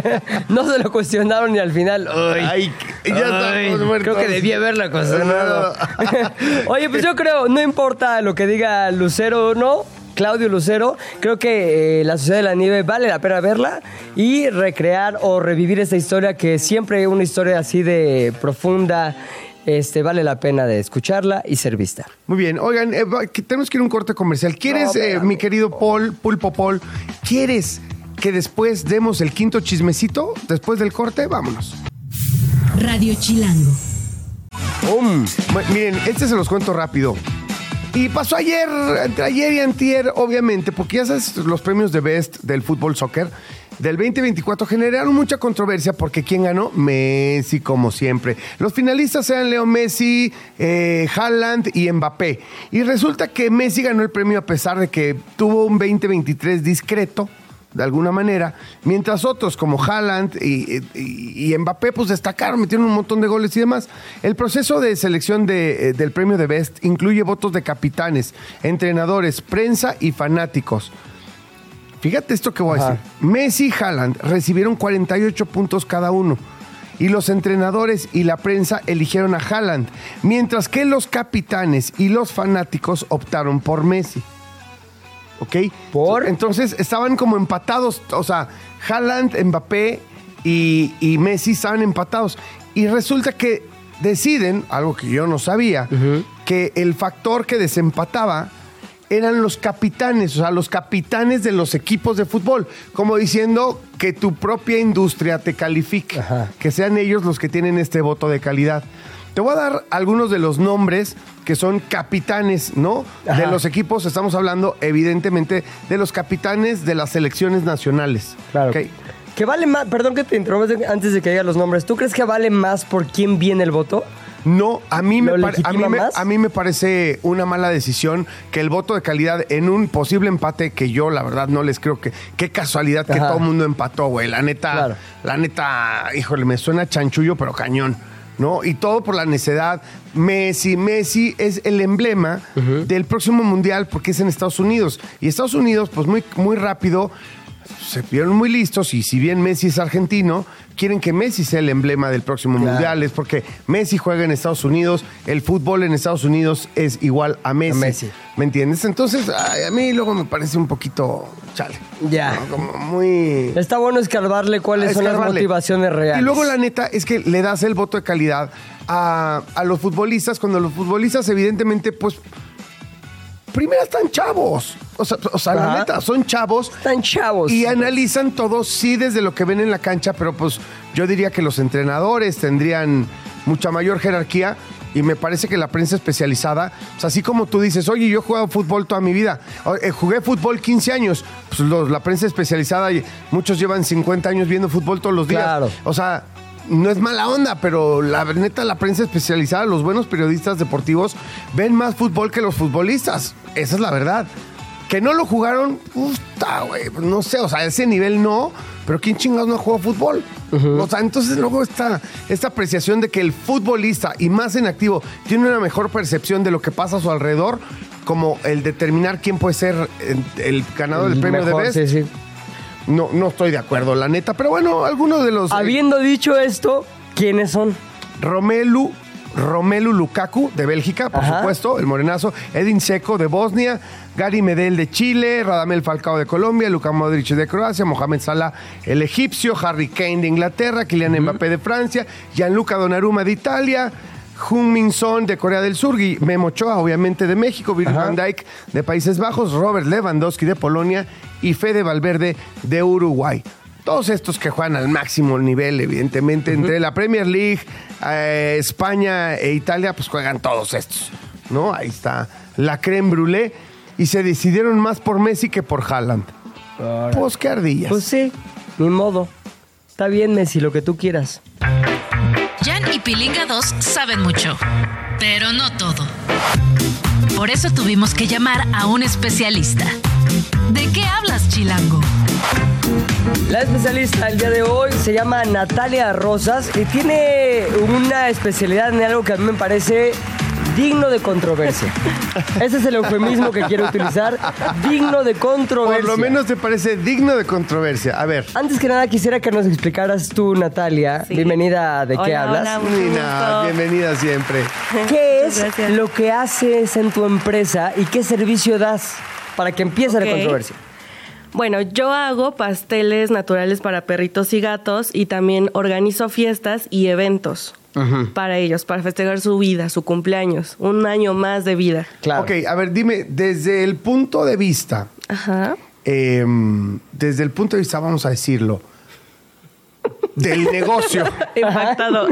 Speaker 3: *laughs* no se lo cuestionaron ni al final.
Speaker 2: Ay, ya
Speaker 3: Ay,
Speaker 2: estamos muertos.
Speaker 3: Creo que debí haberla cuestionado. *laughs* Oye, pues yo creo, no importa lo que diga Lucero o no. Claudio Lucero, creo que eh, La Sociedad de la Nieve vale la pena verla y recrear o revivir esta historia que siempre una historia así de profunda, este, vale la pena de escucharla y ser vista.
Speaker 2: Muy bien, oigan, eh, tenemos que ir a un corte comercial. ¿Quieres,
Speaker 3: No,
Speaker 2: eh, mi querido Paul, Pulpo Paul, quieres que después demos el quinto chismecito? Después del corte, vámonos.
Speaker 4: Radio Chilango.
Speaker 2: Miren, este se los cuento rápido. Y pasó ayer, entre ayer y antier, obviamente, porque ya sabes, los premios de Best del fútbol soccer del 2024 generaron mucha controversia porque ¿quién ganó? Messi, como siempre. Los finalistas eran Leo Messi, eh, Haaland y Mbappé. Y resulta que Messi ganó el premio a pesar de que tuvo un 2023 discreto de alguna manera, mientras otros como Haaland y, Mbappé pues destacaron, metieron un montón de goles y demás. El proceso de selección de, eh, del premio de Best incluye votos de capitanes, entrenadores, prensa y fanáticos. Fíjate esto que voy a decir. Messi y Haaland recibieron 48 puntos cada uno. y los entrenadores y la prensa eligieron a Haaland, mientras que los capitanes y los fanáticos optaron por Messi. ¿Ok?
Speaker 3: ¿Por?
Speaker 2: Entonces estaban como empatados, o sea, Haaland, Mbappé y, y Messi estaban empatados. Y resulta que deciden, algo que yo no sabía, que el factor que desempataba eran los capitanes, o sea, los capitanes de los equipos de fútbol, como diciendo que tu propia industria te califique,
Speaker 3: Ajá.
Speaker 2: que sean ellos los que tienen este voto de calidad. Te voy a dar algunos de los nombres que son capitanes, ¿no? De los equipos, estamos hablando evidentemente de los capitanes de las selecciones nacionales.
Speaker 3: Claro. Que vale más, perdón que te interrumpa antes de que diga los nombres. ¿Tú crees que vale más por quién viene el voto?
Speaker 2: No, a mí, me
Speaker 3: ¿Lo
Speaker 2: pare- a, mí
Speaker 3: legitima
Speaker 2: me,
Speaker 3: más?
Speaker 2: a mí me parece una mala decisión que el voto de calidad en un posible empate que yo la verdad no les creo que qué casualidad que
Speaker 3: Ajá.
Speaker 2: todo el mundo empató, güey. La neta,
Speaker 3: Claro.
Speaker 2: la neta, híjole, me suena chanchullo pero cañón. ¿No? Y todo por la necedad. Messi, Messi es el emblema del próximo mundial porque es en Estados Unidos. Y Estados Unidos, pues muy, muy rápido, se vieron muy listos y si bien Messi es argentino, quieren que Messi sea el emblema del próximo
Speaker 3: Claro.
Speaker 2: mundial. Es porque Messi juega en Estados Unidos, el fútbol en Estados Unidos es igual a Messi.
Speaker 3: A Messi.
Speaker 2: ¿Me entiendes? Entonces, ay, a mí luego me parece un poquito chale.
Speaker 3: Ya.
Speaker 2: ¿no? Como muy...
Speaker 3: Está bueno escarbarle cuáles son las motivaciones reales.
Speaker 2: Y luego la neta es que le das el voto de calidad a, a los futbolistas cuando los futbolistas evidentemente pues primero están chavos. O sea, o sea la neta, son chavos
Speaker 3: Están chavos.
Speaker 2: y analizan todo, sí, desde lo que ven en la cancha, pero pues yo diría que los entrenadores tendrían mucha mayor jerarquía y me parece que la prensa especializada, o sea, así como tú dices, oye, yo he jugado fútbol toda mi vida, eh, jugué fútbol 15 años, pues los- la prensa especializada, y muchos llevan 50 años viendo fútbol todos los días.
Speaker 3: Claro.
Speaker 2: O sea, no es mala onda, pero la neta, la prensa especializada, los buenos periodistas deportivos, ven más fútbol que los futbolistas. Esa es la verdad. Que no lo jugaron, puta, güey. No sé, o sea, a ese nivel no, pero ¿quién chingados no juega fútbol? O sea, entonces luego esta, esta apreciación de que el futbolista, y más en activo, tiene una mejor percepción de lo que pasa a su alrededor, como el determinar quién puede ser el, ganador del
Speaker 3: El
Speaker 2: premio
Speaker 3: mejor,
Speaker 2: de Best.
Speaker 3: sí, sí.
Speaker 2: No, no estoy de acuerdo, la neta. Pero bueno, algunos de los. eh,
Speaker 3: Habiendo dicho esto, ¿quiénes son?
Speaker 2: Romelu, Romelu Lukaku de Bélgica, por
Speaker 3: Ajá.
Speaker 2: supuesto, el morenazo, Edin Seco de Bosnia, Gary Medel de Chile, Radamel Falcao de Colombia, Luka Modric de Croacia, Mohamed Salah el egipcio, Harry Kane de Inglaterra, Kylian Mbappé de Francia, Gianluca Donnarumma de Italia, Min Son de Corea del Sur, y Memo Ochoa, obviamente, de México, Virgil van Dijk de Países Bajos, Robert Lewandowski de Polonia y Fede Valverde de Uruguay. Todos estos que juegan al máximo nivel, evidentemente, entre la Premier League, eh, España e Italia, pues juegan todos estos, ¿no? Ahí está la creme brûlée. Y se decidieron más por Messi que por Haaland. Pues qué ardillas.
Speaker 3: Pues sí, ni modo. Está bien, Messi, lo que tú quieras.
Speaker 4: Jan y Pilinga 2 saben mucho, pero no todo. Por eso tuvimos que llamar a un especialista. ¿De qué hablas, Chilango?
Speaker 3: La especialista el día de hoy se llama Natalia Rosas y tiene una especialidad en algo que a mí me parece digno de controversia. Ese es el eufemismo que quiero utilizar. Digno de controversia.
Speaker 2: por lo menos te parece digno de controversia. A ver.
Speaker 3: Antes que nada, quisiera que nos explicaras tú, Natalia.
Speaker 5: Sí.
Speaker 3: Bienvenida a ¿De qué hablas?
Speaker 5: hola,
Speaker 2: Nina, bienvenida siempre.
Speaker 3: ¿Qué es lo que haces en tu empresa y qué servicio das para que empiece la controversia?
Speaker 5: Bueno, yo hago pasteles naturales para perritos y gatos y también organizo fiestas y eventos para ellos, para festejar su vida, su cumpleaños, un año más de vida.
Speaker 3: Claro.
Speaker 2: Ok, a ver, dime, desde el punto de vista,
Speaker 5: Ajá.
Speaker 2: eh, desde el punto de vista, vamos a decirlo, del negocio.
Speaker 5: Impactado.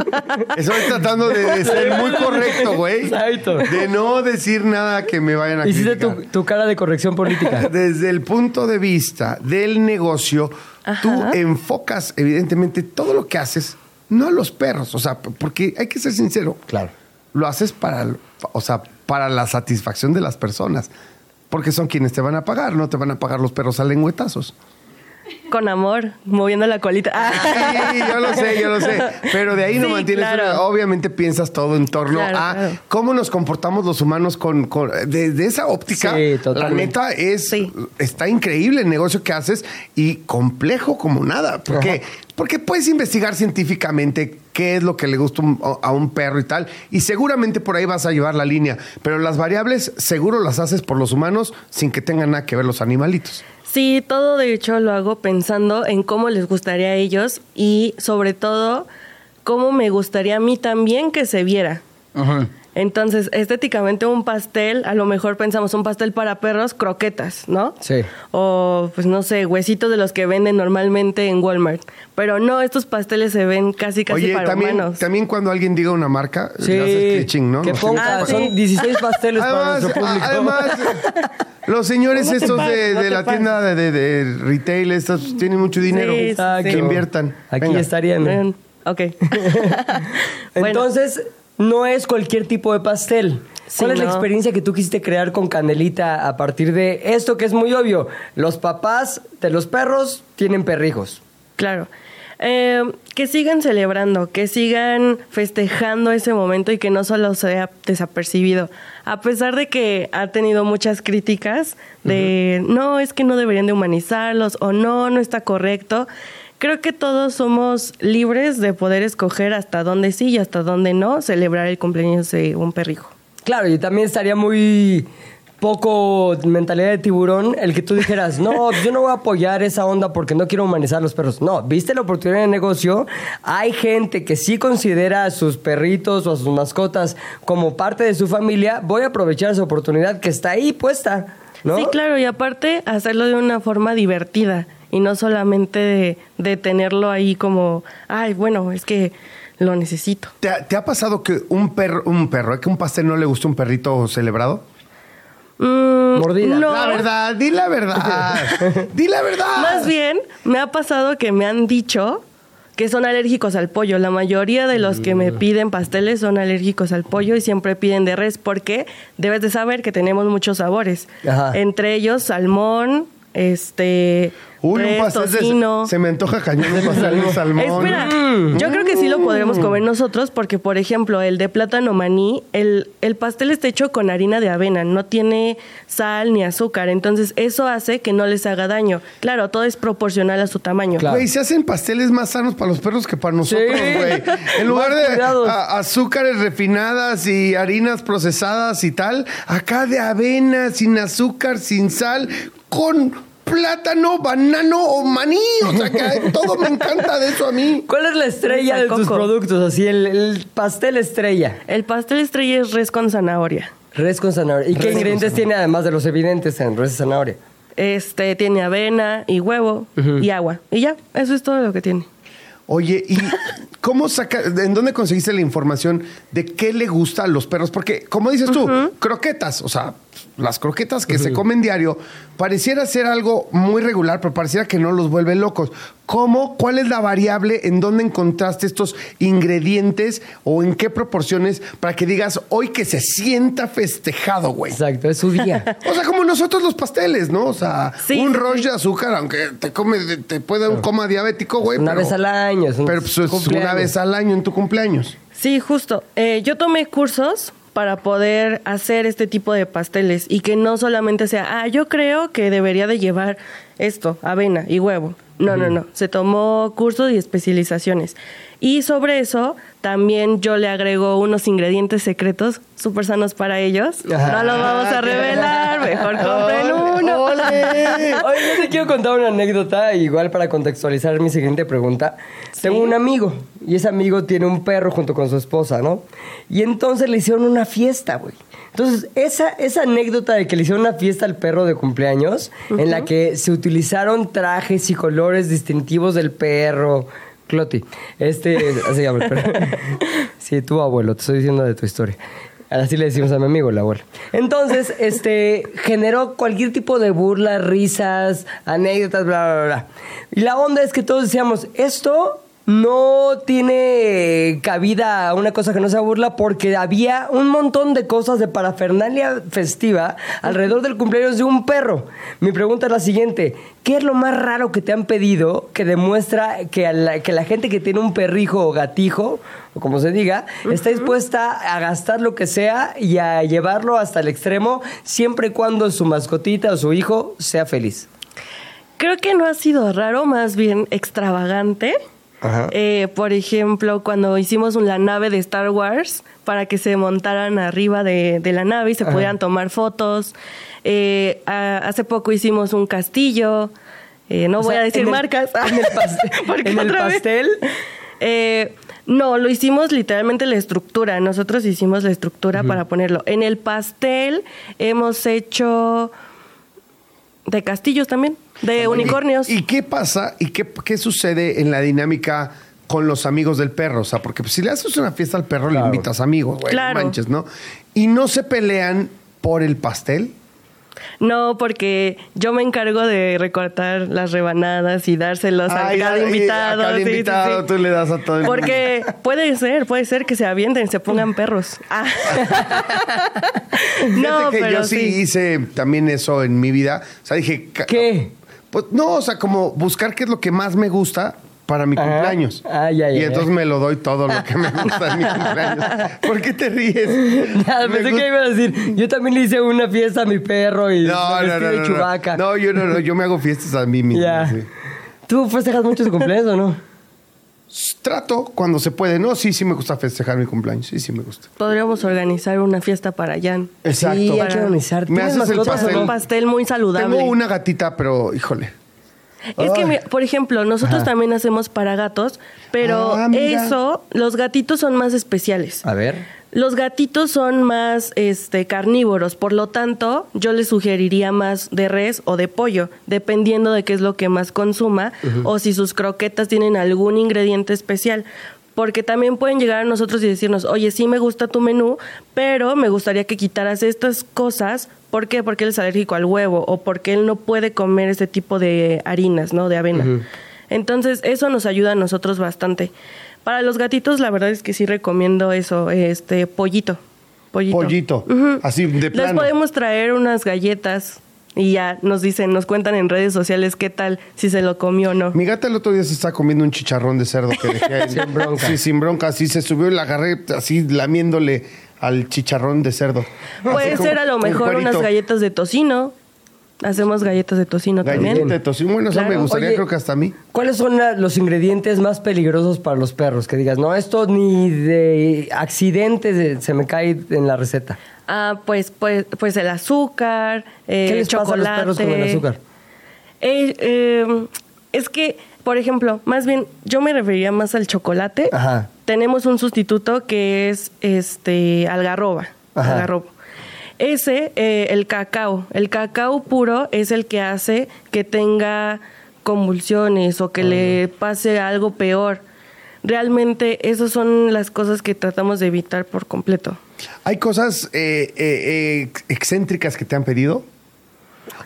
Speaker 2: Estoy tratando de, de ser muy correcto, güey.
Speaker 3: Exacto.
Speaker 2: De no decir nada que me vayan a
Speaker 3: Hiciste tu, tu cara de corrección política. *laughs*
Speaker 2: Desde el punto de vista del negocio, tú enfocas, evidentemente, todo lo que haces, no a los perros. O sea, porque hay que ser sincero.
Speaker 3: Claro.
Speaker 2: Lo haces para, o sea, para la satisfacción de las personas. Porque son quienes te van a pagar, no te van a pagar los perros a lengüetazos.
Speaker 5: Con amor, moviendo la colita. Ah.
Speaker 2: Sí, yo lo sé, yo lo sé. Pero de ahí no
Speaker 5: Sí,
Speaker 2: mantienes.
Speaker 5: claro.
Speaker 2: una- obviamente piensas todo en torno
Speaker 5: Claro,
Speaker 2: a
Speaker 5: claro.
Speaker 2: cómo nos comportamos los humanos con. con- desde esa óptica,
Speaker 3: Sí,
Speaker 2: la
Speaker 3: totalmente.
Speaker 2: neta es.
Speaker 5: Sí.
Speaker 2: Está increíble el negocio que haces y complejo como nada. ¿Por qué? Porque puedes investigar científicamente qué es lo que le gusta un- a un perro y tal. Y seguramente por ahí vas a llevar la línea. Pero las variables seguro las haces por los humanos sin que tengan nada que ver los animalitos.
Speaker 5: Sí, todo de hecho lo hago pensando en cómo les gustaría a ellos y sobre todo cómo me gustaría a mí también que se viera. Entonces, estéticamente un pastel, a lo mejor pensamos un pastel para perros, croquetas, ¿no?
Speaker 3: Sí.
Speaker 5: O, pues no sé, huesitos de los que venden normalmente en Walmart. Pero no, estos pasteles se ven casi, casi
Speaker 2: Oye,
Speaker 5: para
Speaker 2: también,
Speaker 5: humanos.
Speaker 2: también cuando alguien diga una marca,
Speaker 3: Sí,
Speaker 2: le haces cliching, ¿no?
Speaker 3: que
Speaker 2: No
Speaker 3: ponga,
Speaker 5: Ah, sí.
Speaker 3: son 16 pasteles para
Speaker 2: Además,
Speaker 3: nuestro público.
Speaker 2: además, los señores
Speaker 5: No
Speaker 2: estos de,
Speaker 5: no
Speaker 2: la tienda de, de- de retail, estos tienen mucho dinero.
Speaker 5: Sí.
Speaker 2: Que inviertan.
Speaker 3: Aquí
Speaker 2: Venga.
Speaker 3: estarían.
Speaker 5: Ven, Ok. *laughs* Bueno,
Speaker 3: Entonces, no es cualquier tipo de pastel. ¿Cuál
Speaker 5: Sí,
Speaker 3: es la experiencia que tú quisiste crear con Canelita a partir de esto que es muy obvio? Los papás de los perros tienen perrijos.
Speaker 5: Claro. Eh, que sigan celebrando, que sigan festejando ese momento y que no solo sea desapercibido. A pesar de que ha tenido muchas críticas de no, es que no deberían de humanizarlos o no, no está correcto. Creo que todos somos libres de poder escoger hasta dónde sí y hasta dónde no celebrar el cumpleaños de un perrijo.
Speaker 3: Claro, y también estaría muy poco mentalidad de tiburón el que tú dijeras, no, *laughs* yo no voy a apoyar esa onda porque no quiero humanizar a los perros. No, viste la oportunidad de negocio. Hay gente que sí considera a sus perritos o a sus mascotas como parte de su familia. Voy a aprovechar esa oportunidad que está ahí puesta. ¿no?
Speaker 5: Sí, claro, y aparte hacerlo de una forma divertida y no solamente de, de tenerlo ahí como, ay, bueno, es que lo necesito.
Speaker 2: ¿Te, ha- te ha pasado que un perro, un perro, que un pastel no le gusta un perrito celebrado?
Speaker 5: Mm,
Speaker 3: Mordida.
Speaker 5: No,
Speaker 2: La verdad, di la verdad. *laughs* di la verdad.
Speaker 5: más bien me ha pasado que me han dicho que son alérgicos al pollo. La mayoría de los que me
Speaker 2: Mm.
Speaker 5: piden pasteles son alérgicos al pollo y siempre piden de res porque debes de saber que tenemos muchos sabores.
Speaker 3: Ajá.
Speaker 5: Entre ellos salmón, este,
Speaker 2: Uy, un pastel de-. Se me antoja cañón un pastel de *laughs* salmón.
Speaker 5: Espera, yo creo que sí lo podremos
Speaker 2: Mm.
Speaker 5: comer nosotros porque, por ejemplo, el de plátano maní, el, el pastel está hecho con harina de avena, no tiene sal ni azúcar, entonces eso hace que no les haga daño. Claro, todo es proporcional a su tamaño.
Speaker 3: Claro.
Speaker 2: Güey, se hacen pasteles más sanos para los perros que para nosotros,
Speaker 3: Sí.
Speaker 2: güey. *laughs* En lugar de a- azúcares refinadas y harinas procesadas y tal, acá de avena, sin azúcar, sin sal, con plátano, banano o maní. O sea, que *laughs* todo me encanta de eso a mí.
Speaker 3: ¿Cuál es la estrella de tus productos? Así, el, el pastel estrella.
Speaker 5: El pastel estrella es res con zanahoria.
Speaker 3: Res con zanahoria. ¿Y qué ingredientes tiene además de los evidentes en res de zanahoria?
Speaker 5: Este tiene avena y huevo y agua. Y ya, eso es todo lo que tiene.
Speaker 2: Oye, ¿y cómo saca, en dónde conseguiste la información de qué le gusta a los perros? Porque, como dices tú, croquetas, o sea, las croquetas que se comen diario, pareciera ser algo muy regular, pero pareciera que no los vuelve locos. ¿Cómo? ¿Cuál es la variable en dónde encontraste estos ingredientes o en qué proporciones para que digas hoy que se sienta festejado, güey?
Speaker 3: Exacto, es su día. *laughs*
Speaker 2: O sea, como nosotros los pasteles, ¿no? O sea,
Speaker 5: Sí,
Speaker 2: un
Speaker 5: sí,
Speaker 2: rush de azúcar, aunque te come, te puede dar un coma diabético, güey.
Speaker 3: Una
Speaker 2: pero-
Speaker 3: vez al año. es un
Speaker 2: pero pues, es una vez al año en tu cumpleaños.
Speaker 5: Sí, justo. Eh, yo tomé cursos para poder hacer este tipo de pasteles y que no solamente sea, ah, yo creo que debería de llevar esto, avena y huevo. No, no, no. Se tomó cursos y especializaciones. Y sobre eso también yo le agrego unos ingredientes secretos súper sanos para ellos.
Speaker 3: Ajá.
Speaker 5: No los vamos a revelar, mejor compren uno. *laughs*
Speaker 3: Oye, yo te quiero contar una anécdota, igual para contextualizar mi siguiente pregunta. Tengo un amigo, y ese amigo tiene un perro junto con su esposa, ¿no? Y entonces le hicieron una fiesta, güey. Entonces, esa, esa anécdota de que le hicieron una fiesta al perro de cumpleaños, en la que se utilizaron trajes y colores distintivos del perro. Cloti, este, así llama el perro. *laughs* Sí, tu abuelo, te estoy diciendo de tu historia. Así le decimos a mi amigo, el abuelo. Entonces, este, generó cualquier tipo de burla, risas, anécdotas, bla, bla, bla. Y la onda es que todos decíamos, esto no tiene cabida una cosa que no sea burla porque había un montón de cosas de parafernalia festiva alrededor del cumpleaños de un perro. Mi pregunta es la siguiente, ¿qué es lo más raro que te han pedido que demuestra que, a la, que la gente que tiene un perrijo o gatijo, o como se diga, está dispuesta a gastar lo que sea y a llevarlo hasta el extremo siempre y cuando su mascotita o su hijo sea feliz?
Speaker 5: Creo que no ha sido raro, más bien extravagante. Eh, por ejemplo, cuando hicimos la nave de Star Wars para que se montaran arriba de, de la nave y se pudieran tomar fotos. Eh, a- hace poco hicimos un castillo. Eh, no
Speaker 3: O
Speaker 5: voy
Speaker 3: sea,
Speaker 5: a decir
Speaker 3: en el-
Speaker 5: marcas. *laughs*
Speaker 3: en el pastel- *laughs* en el pastel.
Speaker 5: Eh, no, lo hicimos literalmente la estructura. Nosotros hicimos la estructura para ponerlo. En el pastel hemos hecho de castillos también, de unicornios.
Speaker 2: ¿Y, y qué pasa y qué, qué sucede en la dinámica con los amigos del perro? O sea, porque si le haces una fiesta al perro, le invitas amigos, güey. no
Speaker 5: Claro.
Speaker 2: manches, ¿no? Y no se pelean por el pastel.
Speaker 5: No, porque yo me encargo de recortar las rebanadas y dárselos
Speaker 2: Ay,
Speaker 5: a cada invitado.
Speaker 2: a cada
Speaker 5: sí,
Speaker 2: invitado
Speaker 5: sí.
Speaker 2: tú le das a todo el
Speaker 5: Porque puede ser, puede ser que se avienten, se pongan perros. Ah. *laughs* No,
Speaker 2: que
Speaker 5: pero
Speaker 2: yo sí,
Speaker 5: sí.
Speaker 2: hice también eso en mi vida. O sea, dije...
Speaker 3: ¿Qué?
Speaker 2: Pues no, o sea, como buscar qué es lo que más me gusta para mi cumpleaños.
Speaker 3: Ah, ya, ya,
Speaker 2: y
Speaker 3: ya.
Speaker 2: entonces me lo doy todo lo que me gusta en mi cumpleaños. *laughs* ¿Por qué te ríes?
Speaker 3: Nada, pensé
Speaker 2: gusta-
Speaker 3: que iba a decir, yo también le hice una fiesta a mi perro y
Speaker 2: No,
Speaker 3: me
Speaker 2: no, no,
Speaker 3: de
Speaker 2: no. No, yo no, no, yo me hago fiestas a mí mismo.
Speaker 3: Ya.
Speaker 2: sí.
Speaker 3: ¿Tú festejas mucho tu cumpleaños o no?
Speaker 2: Trato cuando se puede. No, sí, sí me gusta festejar mi cumpleaños. Sí, sí me gusta.
Speaker 5: Podríamos organizar una fiesta para Jan.
Speaker 2: Exacto.
Speaker 3: Sí, hay que
Speaker 5: Para-
Speaker 3: organizar.
Speaker 2: ¿Me
Speaker 3: ¿Tienes
Speaker 2: haces el pastel?
Speaker 5: Un pastel muy saludable.
Speaker 2: Tengo una gatita, pero híjole.
Speaker 5: Es que, mira, por ejemplo, nosotros también hacemos para gatos, pero
Speaker 2: Ah,
Speaker 5: eso, los gatitos son más especiales.
Speaker 3: A ver.
Speaker 5: Los gatitos son más este, carnívoros, por lo tanto, yo les sugeriría más de res o de pollo, dependiendo de qué es lo que más consuma o si sus croquetas tienen algún ingrediente especial. Porque también pueden llegar a nosotros y decirnos, oye, sí me gusta tu menú, pero me gustaría que quitaras estas cosas. ¿Por qué? Porque él es alérgico al huevo o porque él no puede comer ese tipo de harinas, ¿no? De avena. Entonces, eso nos ayuda a nosotros bastante. Para los gatitos, la verdad es que sí recomiendo eso, este pollito. Pollito.
Speaker 2: Pollito. Así de
Speaker 5: Les
Speaker 2: plano.
Speaker 5: podemos traer unas galletas y ya nos dicen, nos cuentan en redes sociales qué tal, si se lo comió o no.
Speaker 2: Mi gata el otro día se está comiendo un chicharrón de cerdo que dejé ahí. *laughs*
Speaker 3: Sin bronca.
Speaker 2: Sí, sin bronca. Así se subió y la agarré así lamiéndole al chicharrón de cerdo.
Speaker 5: Puede
Speaker 2: Así
Speaker 5: ser a lo
Speaker 2: un
Speaker 5: mejor unas galletas de tocino. Hacemos galletas de tocino
Speaker 2: Galleta
Speaker 5: también.
Speaker 2: de tocino. Bueno, eso
Speaker 5: Claro.
Speaker 2: me gustaría,
Speaker 3: Oye,
Speaker 2: creo que hasta a mí.
Speaker 3: ¿Cuáles son la- los ingredientes más peligrosos para los perros? Que digas, no, esto ni de accidente de- se me cae en la receta.
Speaker 5: Ah, pues, pues, pues el azúcar, eh,
Speaker 3: ¿Qué les pasa a los
Speaker 5: chocolate.
Speaker 3: perros con el azúcar?
Speaker 5: Eh, eh, es que, por ejemplo, más bien, yo me referiría más al chocolate.
Speaker 3: Ajá.
Speaker 5: Tenemos un sustituto que es este algarroba.
Speaker 3: Ajá.
Speaker 5: algarrobo. Ese, eh, el cacao. El cacao puro es el que hace que tenga convulsiones o que le pase algo peor. Realmente, esas son las cosas que tratamos de evitar por completo.
Speaker 2: ¿Hay cosas eh, eh, eh, excéntricas que te han pedido?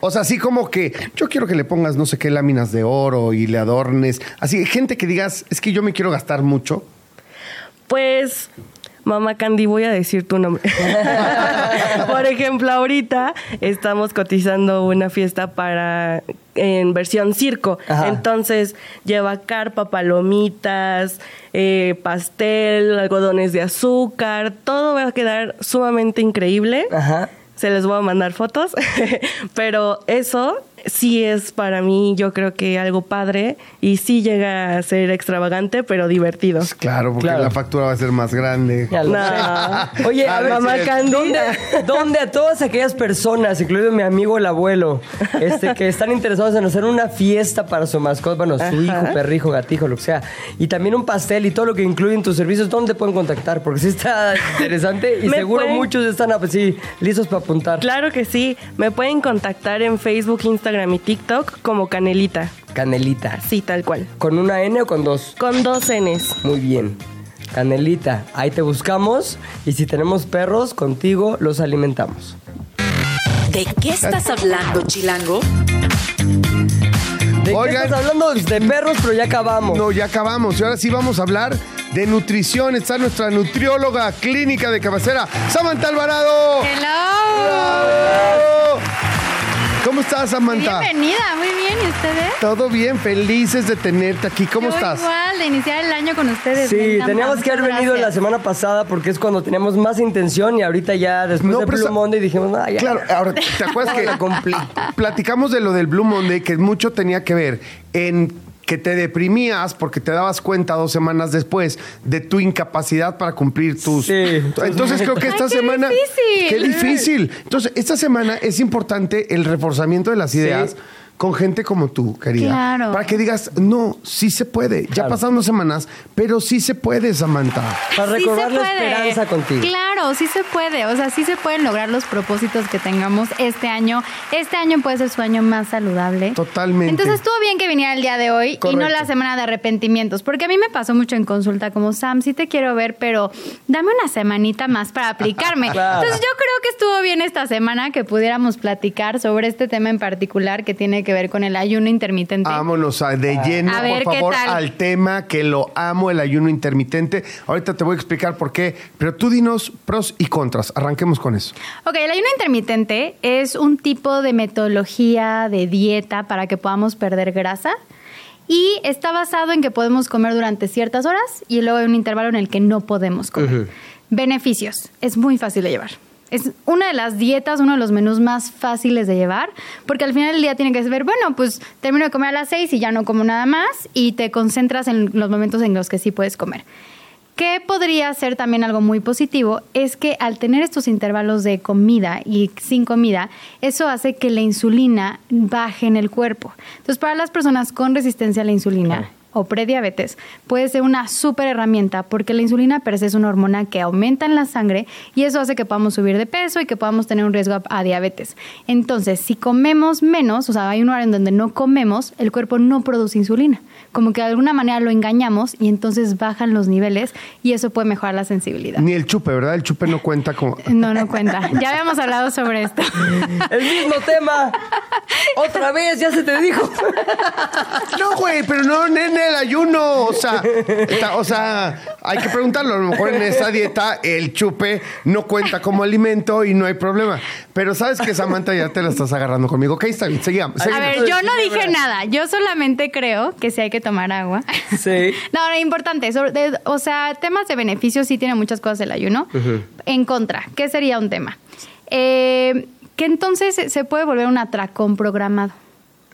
Speaker 2: O sea, así como que yo quiero que le pongas no sé qué láminas de oro y le adornes. Así, gente que digas, es que yo me quiero gastar mucho.
Speaker 5: Pues, mamá Candy, voy a decir tu nombre. *laughs* Por ejemplo, ahorita estamos cotizando una fiesta para en versión circo.
Speaker 3: Ajá.
Speaker 5: Entonces lleva carpa, palomitas, eh, pastel, algodones de azúcar. Todo va a quedar sumamente increíble.
Speaker 3: Ajá.
Speaker 5: Se les voy a mandar fotos, *laughs* pero eso sí es para mí, yo creo que algo padre y sí llega a ser extravagante, pero divertido.
Speaker 2: Pues claro, porque
Speaker 3: Claro.
Speaker 2: la factura va a ser más grande.
Speaker 3: Ya lo
Speaker 5: No.
Speaker 3: sé. *laughs* Oye, a
Speaker 2: A
Speaker 3: ver,
Speaker 5: Mamá Candy.
Speaker 3: ¿dónde, dónde a todas aquellas personas, incluido mi amigo el abuelo, este, que están interesados en hacer una fiesta para su mascota, bueno, su hijo, perrijo, gatijo, lo que sea, y también un pastel y todo lo que incluye en tus servicios, ¿dónde pueden contactar? Porque sí está interesante y *laughs*
Speaker 5: Me
Speaker 3: seguro
Speaker 5: pueden-
Speaker 3: muchos están así, listos para apuntar.
Speaker 5: Claro que sí. Me pueden contactar en Facebook, Instagram y TikTok como Canelita.
Speaker 3: Canelita.
Speaker 5: Sí, tal cual.
Speaker 3: ¿Con una N o con dos?
Speaker 5: Con dos Ns.
Speaker 3: Muy bien. Canelita, ahí te buscamos y si tenemos perros, contigo los alimentamos.
Speaker 6: ¿De qué estás hablando, Chilango?
Speaker 3: ¿De qué
Speaker 2: Oigan,
Speaker 3: estás hablando? De perros, pero ya acabamos.
Speaker 2: no, ya acabamos. Y ahora sí vamos a hablar de nutrición. Está nuestra nutrióloga clínica de cabecera, Samantha Alvarado. ¡Bravo! ¿Cómo estás, Samantha?
Speaker 6: Bienvenida, muy bien, ¿y ustedes?
Speaker 2: Todo bien, felices de tenerte aquí. ¿Cómo
Speaker 6: Yo
Speaker 2: estás?
Speaker 6: Igual, de iniciar el año con ustedes.
Speaker 3: Sí, teníamos que haber venido la semana pasada porque es cuando teníamos más intención y ahorita ya después
Speaker 2: No,
Speaker 3: Blue Monday dijimos, ah, ya.
Speaker 2: Claro, ahora, ¿te *laughs* acuerdas que platicamos de lo del Blue Monday, que mucho tenía que ver en que te deprimías porque te dabas cuenta dos semanas después de tu incapacidad para cumplir tus...
Speaker 3: Sí.
Speaker 2: Entonces creo que *laughs* esta
Speaker 6: Ay, qué
Speaker 2: semana...
Speaker 6: difícil.
Speaker 2: ¡Qué difícil! Entonces, esta semana es importante el reforzamiento de las ideas con gente como tú, querida.
Speaker 6: Claro.
Speaker 2: Para que digas, no, sí se puede. Ya pasaron dos semanas, pero sí se puede, Samantha.
Speaker 3: Para
Speaker 6: Sí se
Speaker 3: la esperanza contigo.
Speaker 6: Claro, sí se puede. O sea, sí se pueden lograr los propósitos que tengamos este año. Este año puede ser su año más saludable.
Speaker 2: Totalmente.
Speaker 6: Entonces estuvo bien que viniera el día de hoy y no la semana de arrepentimientos. Porque a mí me pasó mucho en consulta como Sam, sí te quiero ver, pero dame una semanita más para aplicarme. *laughs*
Speaker 3: Claro.
Speaker 6: Entonces yo creo que estuvo bien esta semana que pudiéramos platicar sobre este tema en particular que tiene que ver con el ayuno intermitente.
Speaker 2: Vámonos a- de lleno,
Speaker 6: A ver,
Speaker 2: por
Speaker 6: ¿qué
Speaker 2: favor, al tema que lo amo, el ayuno intermitente. Ahorita te voy a explicar por qué, pero tú dinos pros y contras. Arranquemos con eso.
Speaker 6: Ok, el ayuno intermitente es un tipo de metodología de dieta para que podamos perder grasa y está basado en que podemos comer durante ciertas horas y luego hay un intervalo en el que no podemos comer. Beneficios, es muy fácil de llevar. Es una de las dietas, uno de los menús más fáciles de llevar, porque al final del día tiene que ser, bueno, pues termino de comer a las seis y ya no como nada más y te concentras en los momentos en los que sí puedes comer. Que podría ser también algo muy positivo es que al tener estos intervalos de comida y sin comida, eso hace que la insulina baje en el cuerpo. Entonces, para las personas con resistencia a la insulina o prediabetes, puede ser una súper herramienta porque la insulina per se es una hormona que aumenta en la sangre y eso hace que podamos subir de peso y que podamos tener un riesgo a, a diabetes. Entonces, si comemos menos, o sea, hay un lugar en donde no comemos, el cuerpo no produce insulina. Como que de alguna manera lo engañamos y entonces bajan los niveles y eso puede mejorar la sensibilidad.
Speaker 2: Ni el chupe, ¿verdad? El chupe no cuenta como...
Speaker 6: No, no cuenta. Ya habíamos hablado sobre esto.
Speaker 3: El mismo tema. Otra vez, ya se te dijo.
Speaker 2: No, güey, pero no en el ayuno. O sea, está- o sea, hay que preguntarlo. A lo mejor en esa dieta el chupe no cuenta como alimento y no hay problema. Pero sabes que Samantha ya te la estás agarrando conmigo. Ok, está bien, seguimos.
Speaker 6: A ver, yo no dije nada. Yo solamente creo que sí hay que tomar agua.
Speaker 3: Sí. *laughs*
Speaker 6: No, no, importante. sobre- de- o sea, temas de beneficios sí tiene muchas cosas el ayuno. En contra, ¿qué sería un tema? Eh, que entonces se- se puede volver un atracón programado.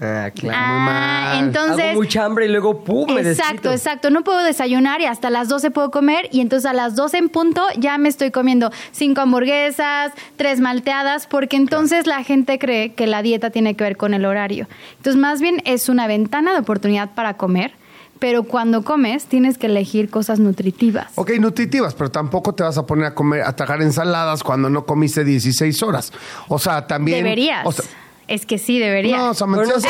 Speaker 3: Ah, claro.
Speaker 6: Ah, entonces...
Speaker 3: Hago mucha hambre y luego pum, me
Speaker 6: Exacto,
Speaker 3: desquito.
Speaker 6: exacto. No puedo desayunar y hasta las 12 puedo comer y entonces a las 12 en punto ya me estoy comiendo cinco hamburguesas, tres malteadas, porque entonces la gente cree que la dieta tiene que ver con el horario. Entonces más bien es una ventana de oportunidad para comer, pero cuando comes tienes que elegir cosas nutritivas.
Speaker 2: Ok, nutritivas, pero tampoco te vas a poner a comer, a tragar ensaladas cuando no comiste 16 horas. O sea, también.
Speaker 6: Deberías.
Speaker 2: o sea,
Speaker 6: es que sí, deberías.
Speaker 2: no, Samantha.
Speaker 3: No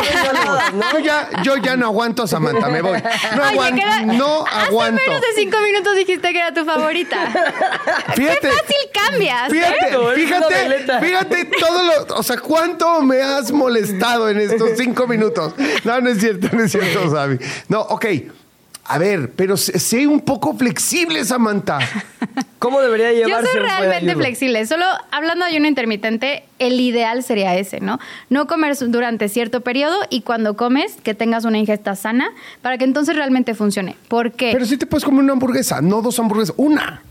Speaker 3: ¿no? *laughs*
Speaker 2: Yo ya, yo ya no aguanto, Samantha, me voy. No,
Speaker 6: Oye,
Speaker 2: aguan-
Speaker 6: que era-
Speaker 2: no
Speaker 6: Hace
Speaker 2: aguanto.
Speaker 6: menos de cinco minutos dijiste que era tu favorita. *laughs*
Speaker 2: Fíjate.
Speaker 6: Qué fácil cambias. ¿eh?
Speaker 2: Fíjate,
Speaker 3: una
Speaker 2: fíjate, fíjate todo lo, o sea, cuánto me has molestado en estos cinco minutos. No, no es cierto, no es cierto, Sabi. No, ok. A ver, pero sé, un poco flexible, Samantha.
Speaker 3: ¿Cómo debería *laughs*
Speaker 6: Yo
Speaker 3: llevarse
Speaker 6: soy
Speaker 3: un buen
Speaker 6: realmente flexible. Solo hablando de ayuno intermitente, el ideal sería ese, ¿no? No comer durante cierto periodo y cuando comes, que tengas una ingesta sana para que entonces realmente funcione. ¿Por qué?
Speaker 2: Pero sí te puedes comer una hamburguesa, no dos hamburguesas, una.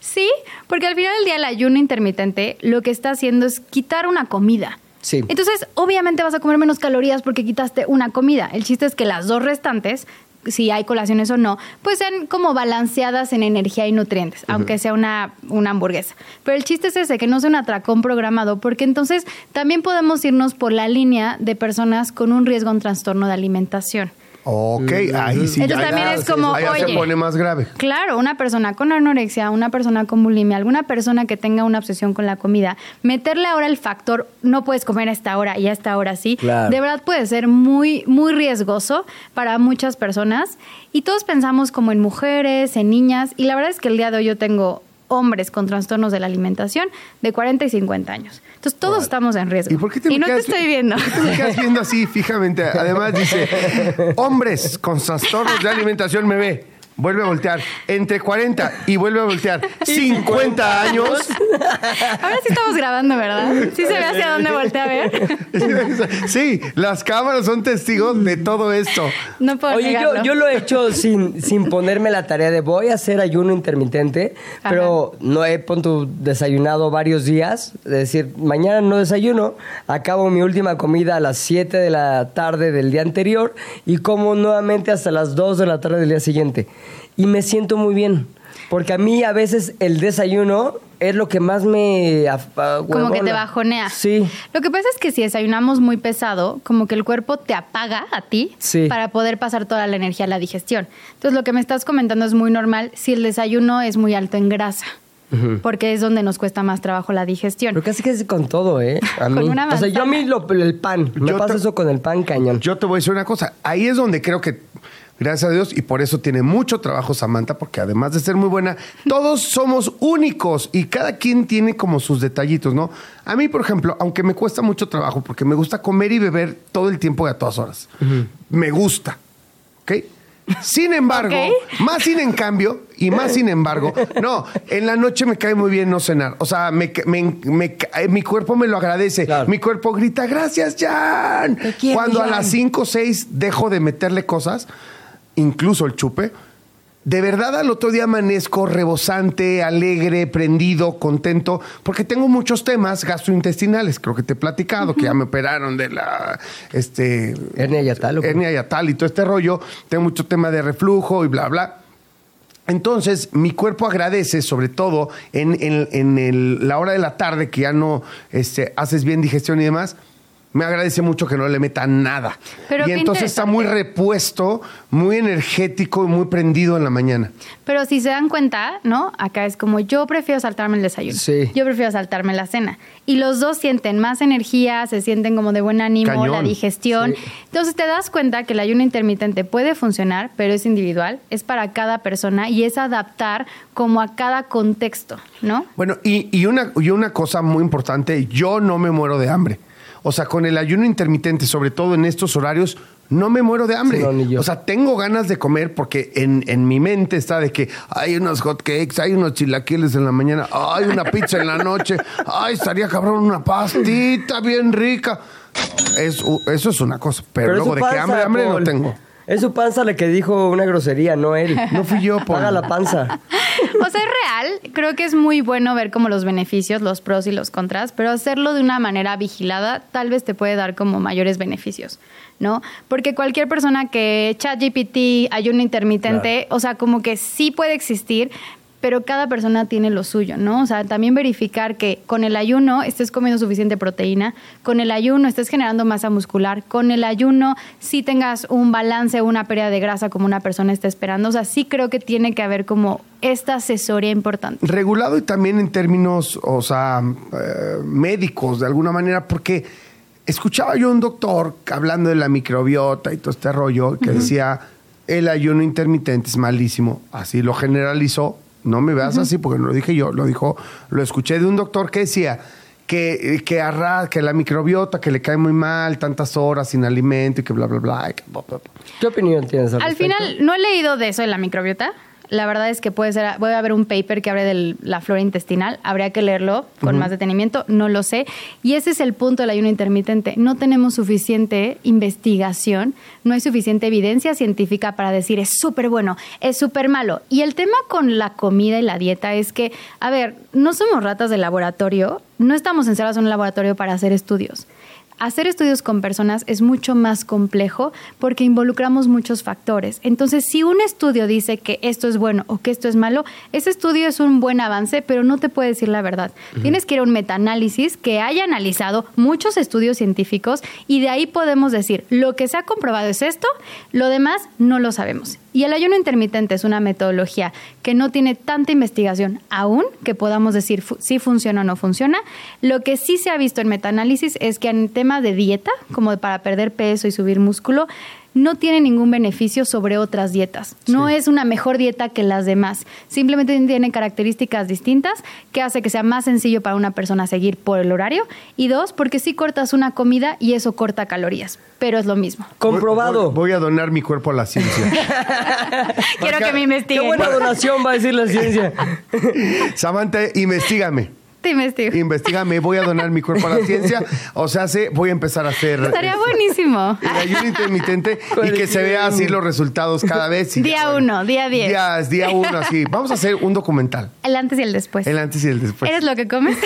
Speaker 6: Sí, porque al final del día el ayuno intermitente lo que está haciendo es quitar una comida.
Speaker 3: Sí.
Speaker 6: Entonces, obviamente vas a comer menos calorías porque quitaste una comida. El chiste es que las dos restantes, si hay colaciones o no, pues sean como balanceadas en energía y nutrientes, aunque sea una, una hamburguesa. Pero el chiste es ese, que no sea un atracón programado, porque entonces también podemos irnos por la línea de personas con un riesgo en trastorno de alimentación.
Speaker 2: Ok, ahí sí.
Speaker 6: Entonces
Speaker 2: ya-
Speaker 6: también
Speaker 2: ya-
Speaker 6: es como,
Speaker 2: ahí se pone más grave.
Speaker 6: Claro, una persona con anorexia, una persona con bulimia, alguna persona que tenga una obsesión con la comida, meterle ahora el factor no puedes comer a esta hora y a esta hora sí,
Speaker 3: Claro.
Speaker 6: de verdad puede ser muy muy riesgoso para muchas personas y todos pensamos como en mujeres, en niñas y la verdad es que el día de hoy yo tengo hombres con trastornos de la alimentación de 40 y 50 años. Entonces todos estamos en riesgo.
Speaker 2: ¿Y por qué te me
Speaker 6: no
Speaker 2: quedas-
Speaker 6: te estoy viendo.
Speaker 2: ¿Por qué te me quedas viendo así fijamente? Además dice, *laughs* hombres con trastornos de alimentación me ve. Vuelve a voltear. Entre 40 y vuelve a voltear. *laughs* 50 años.
Speaker 6: Ahora sí estamos grabando, ¿verdad? Sí se ve hacia dónde voltea a ver. *laughs*
Speaker 2: Sí, las cámaras son testigos de todo esto.
Speaker 6: No puedo
Speaker 3: Oye, yo, yo lo he hecho sin, sin ponerme la tarea de voy a hacer ayuno intermitente,
Speaker 6: Ajá.
Speaker 3: pero no he pon tu, desayunado varios días. Es decir, mañana no desayuno, acabo mi última comida a las 7 de la tarde del día anterior y como nuevamente hasta las 2 de la tarde del día siguiente. Y me siento muy bien. Porque a mí a veces el desayuno es lo que más me...
Speaker 6: Como que te bajonea.
Speaker 3: Sí.
Speaker 6: Lo que pasa es que si desayunamos muy pesado, como que el cuerpo te apaga a ti
Speaker 3: Sí.
Speaker 6: para poder pasar toda la energía a la digestión. Entonces, lo que me estás comentando es muy normal si el desayuno es muy alto en grasa. Porque es donde nos cuesta más trabajo la digestión.
Speaker 3: Pero casi que es con todo, ¿eh? *laughs* A
Speaker 6: Con
Speaker 3: mí.
Speaker 6: una
Speaker 3: o sea, yo a mí lo- el pan. Me
Speaker 2: Yo
Speaker 3: pasa
Speaker 2: te-
Speaker 3: eso con el pan cañón.
Speaker 2: Yo te voy a decir una cosa. Ahí es donde creo que, gracias a Dios, y por eso tiene mucho trabajo Samantha, porque además de ser muy buena, todos somos únicos y cada quien tiene como sus detallitos, ¿no? A mí, por ejemplo, aunque me cuesta mucho trabajo, porque me gusta comer y beber todo el tiempo y a todas horas. Me gusta. ¿Ok? Sin embargo, más sin en cambio, y más sin embargo, no, en la noche me cae muy bien no cenar. O sea, me, me- me eh, mi cuerpo me lo agradece.
Speaker 3: Claro.
Speaker 2: Mi cuerpo grita, gracias, Jan.
Speaker 3: Quiero,
Speaker 2: Cuando a
Speaker 3: Jan.
Speaker 2: las 5 o 6 dejo de meterle cosas, incluso el chupe, de verdad al otro día amanezco rebosante, alegre, prendido, contento, porque tengo muchos temas gastrointestinales. Creo que te he platicado, que ya me operaron de la este,
Speaker 3: Hernia yatal, ¿o qué?
Speaker 2: hernia yatal y todo este rollo. Tengo mucho tema de reflujo y bla, bla. Entonces, mi cuerpo agradece, sobre todo en, en- en el- la hora de la tarde, que ya no este, haces bien digestión y demás, me agradece mucho que no le meta nada.
Speaker 6: Pero
Speaker 2: y entonces está muy repuesto, muy energético y muy prendido en la mañana.
Speaker 6: Pero si se dan cuenta, ¿no? Acá es como yo prefiero saltarme el desayuno.
Speaker 3: Sí.
Speaker 6: Yo prefiero saltarme la cena. Y los dos sienten más energía, se sienten como de buen ánimo,
Speaker 2: Cañón.
Speaker 6: la digestión.
Speaker 3: Sí.
Speaker 6: Entonces te das cuenta que el ayuno intermitente puede funcionar, pero es individual, es para cada persona y es adaptar como a cada contexto, ¿no?
Speaker 2: Bueno, y, y una, y una cosa muy importante, yo no me muero de hambre. O sea, con el ayuno intermitente, sobre todo en estos horarios, no me muero de hambre.
Speaker 3: Sí, no, ni yo.
Speaker 2: O sea, tengo ganas de comer porque en, en mi mente está de que hay unos hot cakes, hay unos chilaquiles en la mañana, hay una pizza en la noche, *laughs* ay, estaría cabrón una pastita bien rica. Es- eso es una cosa, pero,
Speaker 3: es
Speaker 2: luego de que hambre, hambre no tengo.
Speaker 3: Es su panza la que dijo una grosería, no él.
Speaker 2: No fui yo.
Speaker 3: Paga la panza. *laughs*
Speaker 6: O sea, es real. Creo que es muy bueno ver como los beneficios, los pros y los contras, pero hacerlo de una manera vigilada tal vez te puede dar como mayores beneficios, ¿no? Porque cualquier persona que ChatGPT, ayuno intermitente, o sea, como que sí puede existir, pero cada persona tiene lo suyo, ¿no? O sea, también verificar que con el ayuno estés comiendo suficiente proteína, con el ayuno estés generando masa muscular, con el ayuno sí tengas un balance, una pérdida de grasa como una persona está esperando. O sea, sí creo que tiene que haber como esta asesoría importante.
Speaker 2: regulado y también en términos, o sea, eh, médicos de alguna manera, porque escuchaba yo a un doctor hablando de la microbiota y todo este rollo que decía el ayuno intermitente es malísimo, así lo generalizó, no me veas así porque no lo dije yo, lo dijo, lo escuché de un doctor que decía que, que, arra- que la microbiota, que le cae muy mal, tantas horas sin alimento y que bla, bla, bla. bla, bla, bla.
Speaker 3: ¿Qué opinión tienes al
Speaker 6: Al
Speaker 3: respecto?
Speaker 6: final, no he leído de eso de la microbiota. La verdad es que puede ser, voy a ver un paper que hable de la flora intestinal, habría que leerlo con más detenimiento, no lo sé. Y ese es el punto del ayuno intermitente. No tenemos suficiente investigación, no hay suficiente evidencia científica para decir es súper bueno, es súper malo. Y el tema con la comida y la dieta es que, a ver, no somos ratas de laboratorio, no estamos encerrados en un laboratorio para hacer estudios. Hacer estudios con personas es mucho más complejo porque involucramos muchos factores. Entonces, si un estudio dice que esto es bueno o que esto es malo, ese estudio es un buen avance, pero no te puede decir la verdad. Tienes que ir a un metaanálisis que haya analizado muchos estudios científicos y de ahí podemos decir, lo que se ha comprobado es esto, lo demás no lo sabemos. Y el ayuno intermitente es una metodología que no tiene tanta investigación aún que podamos decir si funciona o no funciona. Lo que sí se ha visto en metaanálisis es que en tema de dieta, como para perder peso y subir músculo, no tiene ningún beneficio sobre otras dietas. No es una mejor dieta que las demás. Simplemente tiene características distintas que hace que sea más sencillo para una persona seguir por el horario. Y dos, porque sí cortas una comida y eso corta calorías, pero es lo mismo.
Speaker 3: Comprobado.
Speaker 2: Voy, voy a donar mi cuerpo a la ciencia. *laughs*
Speaker 6: Quiero que me
Speaker 3: Qué
Speaker 6: investiguen.
Speaker 3: buena donación va a decir la ciencia. *laughs*
Speaker 2: Samantha, investigame. *laughs*
Speaker 6: Te investigo.
Speaker 2: Investigame, voy a donar mi cuerpo a la *laughs* ciencia. O sea, sé, voy a empezar a hacer
Speaker 6: Estaría buenísimo.
Speaker 2: el ayuno intermitente *laughs* y que se vea así los resultados cada vez. y
Speaker 6: Día
Speaker 2: ya,
Speaker 6: uno, día diez.
Speaker 2: Día, día uno, así. Vamos a hacer un documental.
Speaker 6: El antes y el después.
Speaker 2: El antes y el después.
Speaker 6: ¿Eres lo que comes?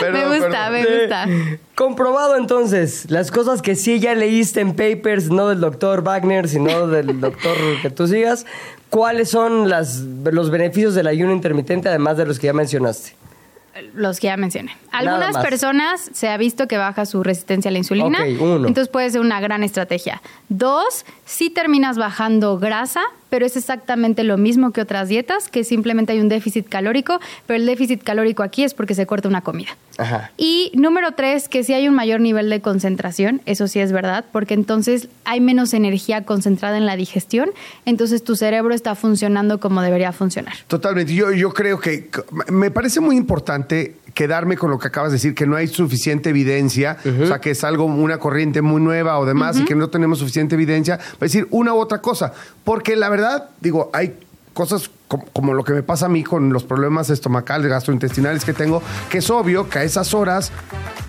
Speaker 2: Perdón,
Speaker 6: me gusta,
Speaker 2: perdón.
Speaker 6: me gusta.
Speaker 3: Comprobado entonces, las cosas que sí ya leíste en papers, no del doctor Wagner, sino del doctor que tú sigas, ¿cuáles son las, los beneficios del ayuno intermitente además de los que ya mencionaste?
Speaker 6: Los que ya mencioné. Algunas personas se ha visto que baja su resistencia a la insulina.
Speaker 3: Ok, uno.
Speaker 6: Entonces puede ser una gran estrategia. Dos, sí terminas bajando grasa, pero es exactamente lo mismo que otras dietas, que simplemente hay un déficit calórico, pero el déficit calórico aquí es porque se corta una comida.
Speaker 3: Ajá.
Speaker 6: Y número tres, que sí hay un mayor nivel de concentración, eso sí es verdad, porque entonces hay menos energía concentrada en la digestión, entonces tu cerebro está funcionando como debería funcionar.
Speaker 2: Totalmente. Yo, yo creo que me parece muy importante quedarme con lo que acabas de decir, que no hay suficiente evidencia, o sea, que es algo, una corriente muy nueva o demás, y que no tenemos suficiente evidencia para decir una u otra cosa. Porque la verdad, digo, hay cosas como, como lo que me pasa a mí con los problemas estomacales, gastrointestinales que tengo, que es obvio que a esas horas,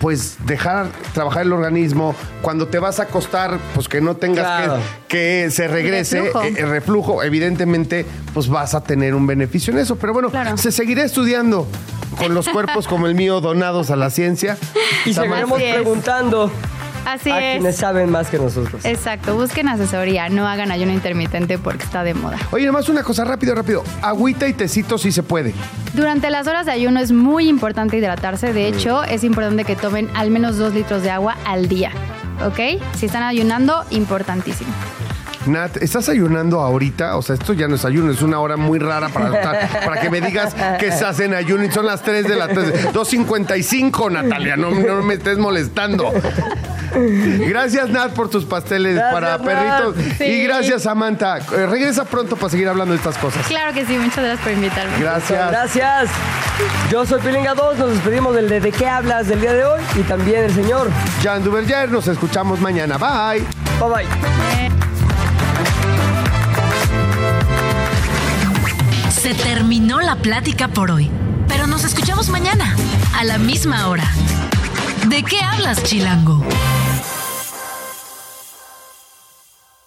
Speaker 2: pues dejar trabajar el organismo, cuando te vas a acostar, pues que no tengas
Speaker 3: Claro.
Speaker 2: que, que se regrese,
Speaker 6: Reflujo.
Speaker 2: eh, el reflujo, evidentemente, pues vas a tener un beneficio en eso. Pero bueno,
Speaker 6: Claro.
Speaker 2: se seguirá estudiando con los cuerpos como el mío donados a la ciencia.
Speaker 3: Y seguiremos preguntando
Speaker 6: Así
Speaker 3: a
Speaker 6: es.
Speaker 3: quienes saben más que nosotros.
Speaker 6: Exacto, busquen asesoría, no hagan ayuno intermitente porque está de moda.
Speaker 2: Oye, nomás una cosa, rápido, rápido. Agüita y tecito sí se puede.
Speaker 6: Durante las horas de ayuno es muy importante hidratarse, de hecho es importante que tomen al menos dos litros de agua al día, ¿ok? Si están ayunando, importantísimo.
Speaker 2: Nat, ¿estás ayunando ahorita? O sea, esto ya no es ayuno, es una hora muy rara para, estar- para que me digas que estás en ayuno y son las 3 de la tarde. 2.55, Natalia, no, no me estés molestando. Gracias, Nat, por tus pasteles
Speaker 3: Gracias,
Speaker 2: para perritos.
Speaker 6: Sí.
Speaker 2: Y gracias, Samantha. Eh, regresa pronto para seguir hablando de estas cosas.
Speaker 6: Claro que sí, muchas gracias por invitarme.
Speaker 2: Gracias.
Speaker 3: Gracias. Yo soy Pilinga 2, nos despedimos del de, de qué hablas del día de hoy y también el señor.
Speaker 2: Jan Duverger, nos escuchamos mañana. Bye.
Speaker 3: Bye bye.
Speaker 4: Se terminó la plática por hoy, pero nos escuchamos mañana, a la misma hora. ¿De qué hablas, Chilango?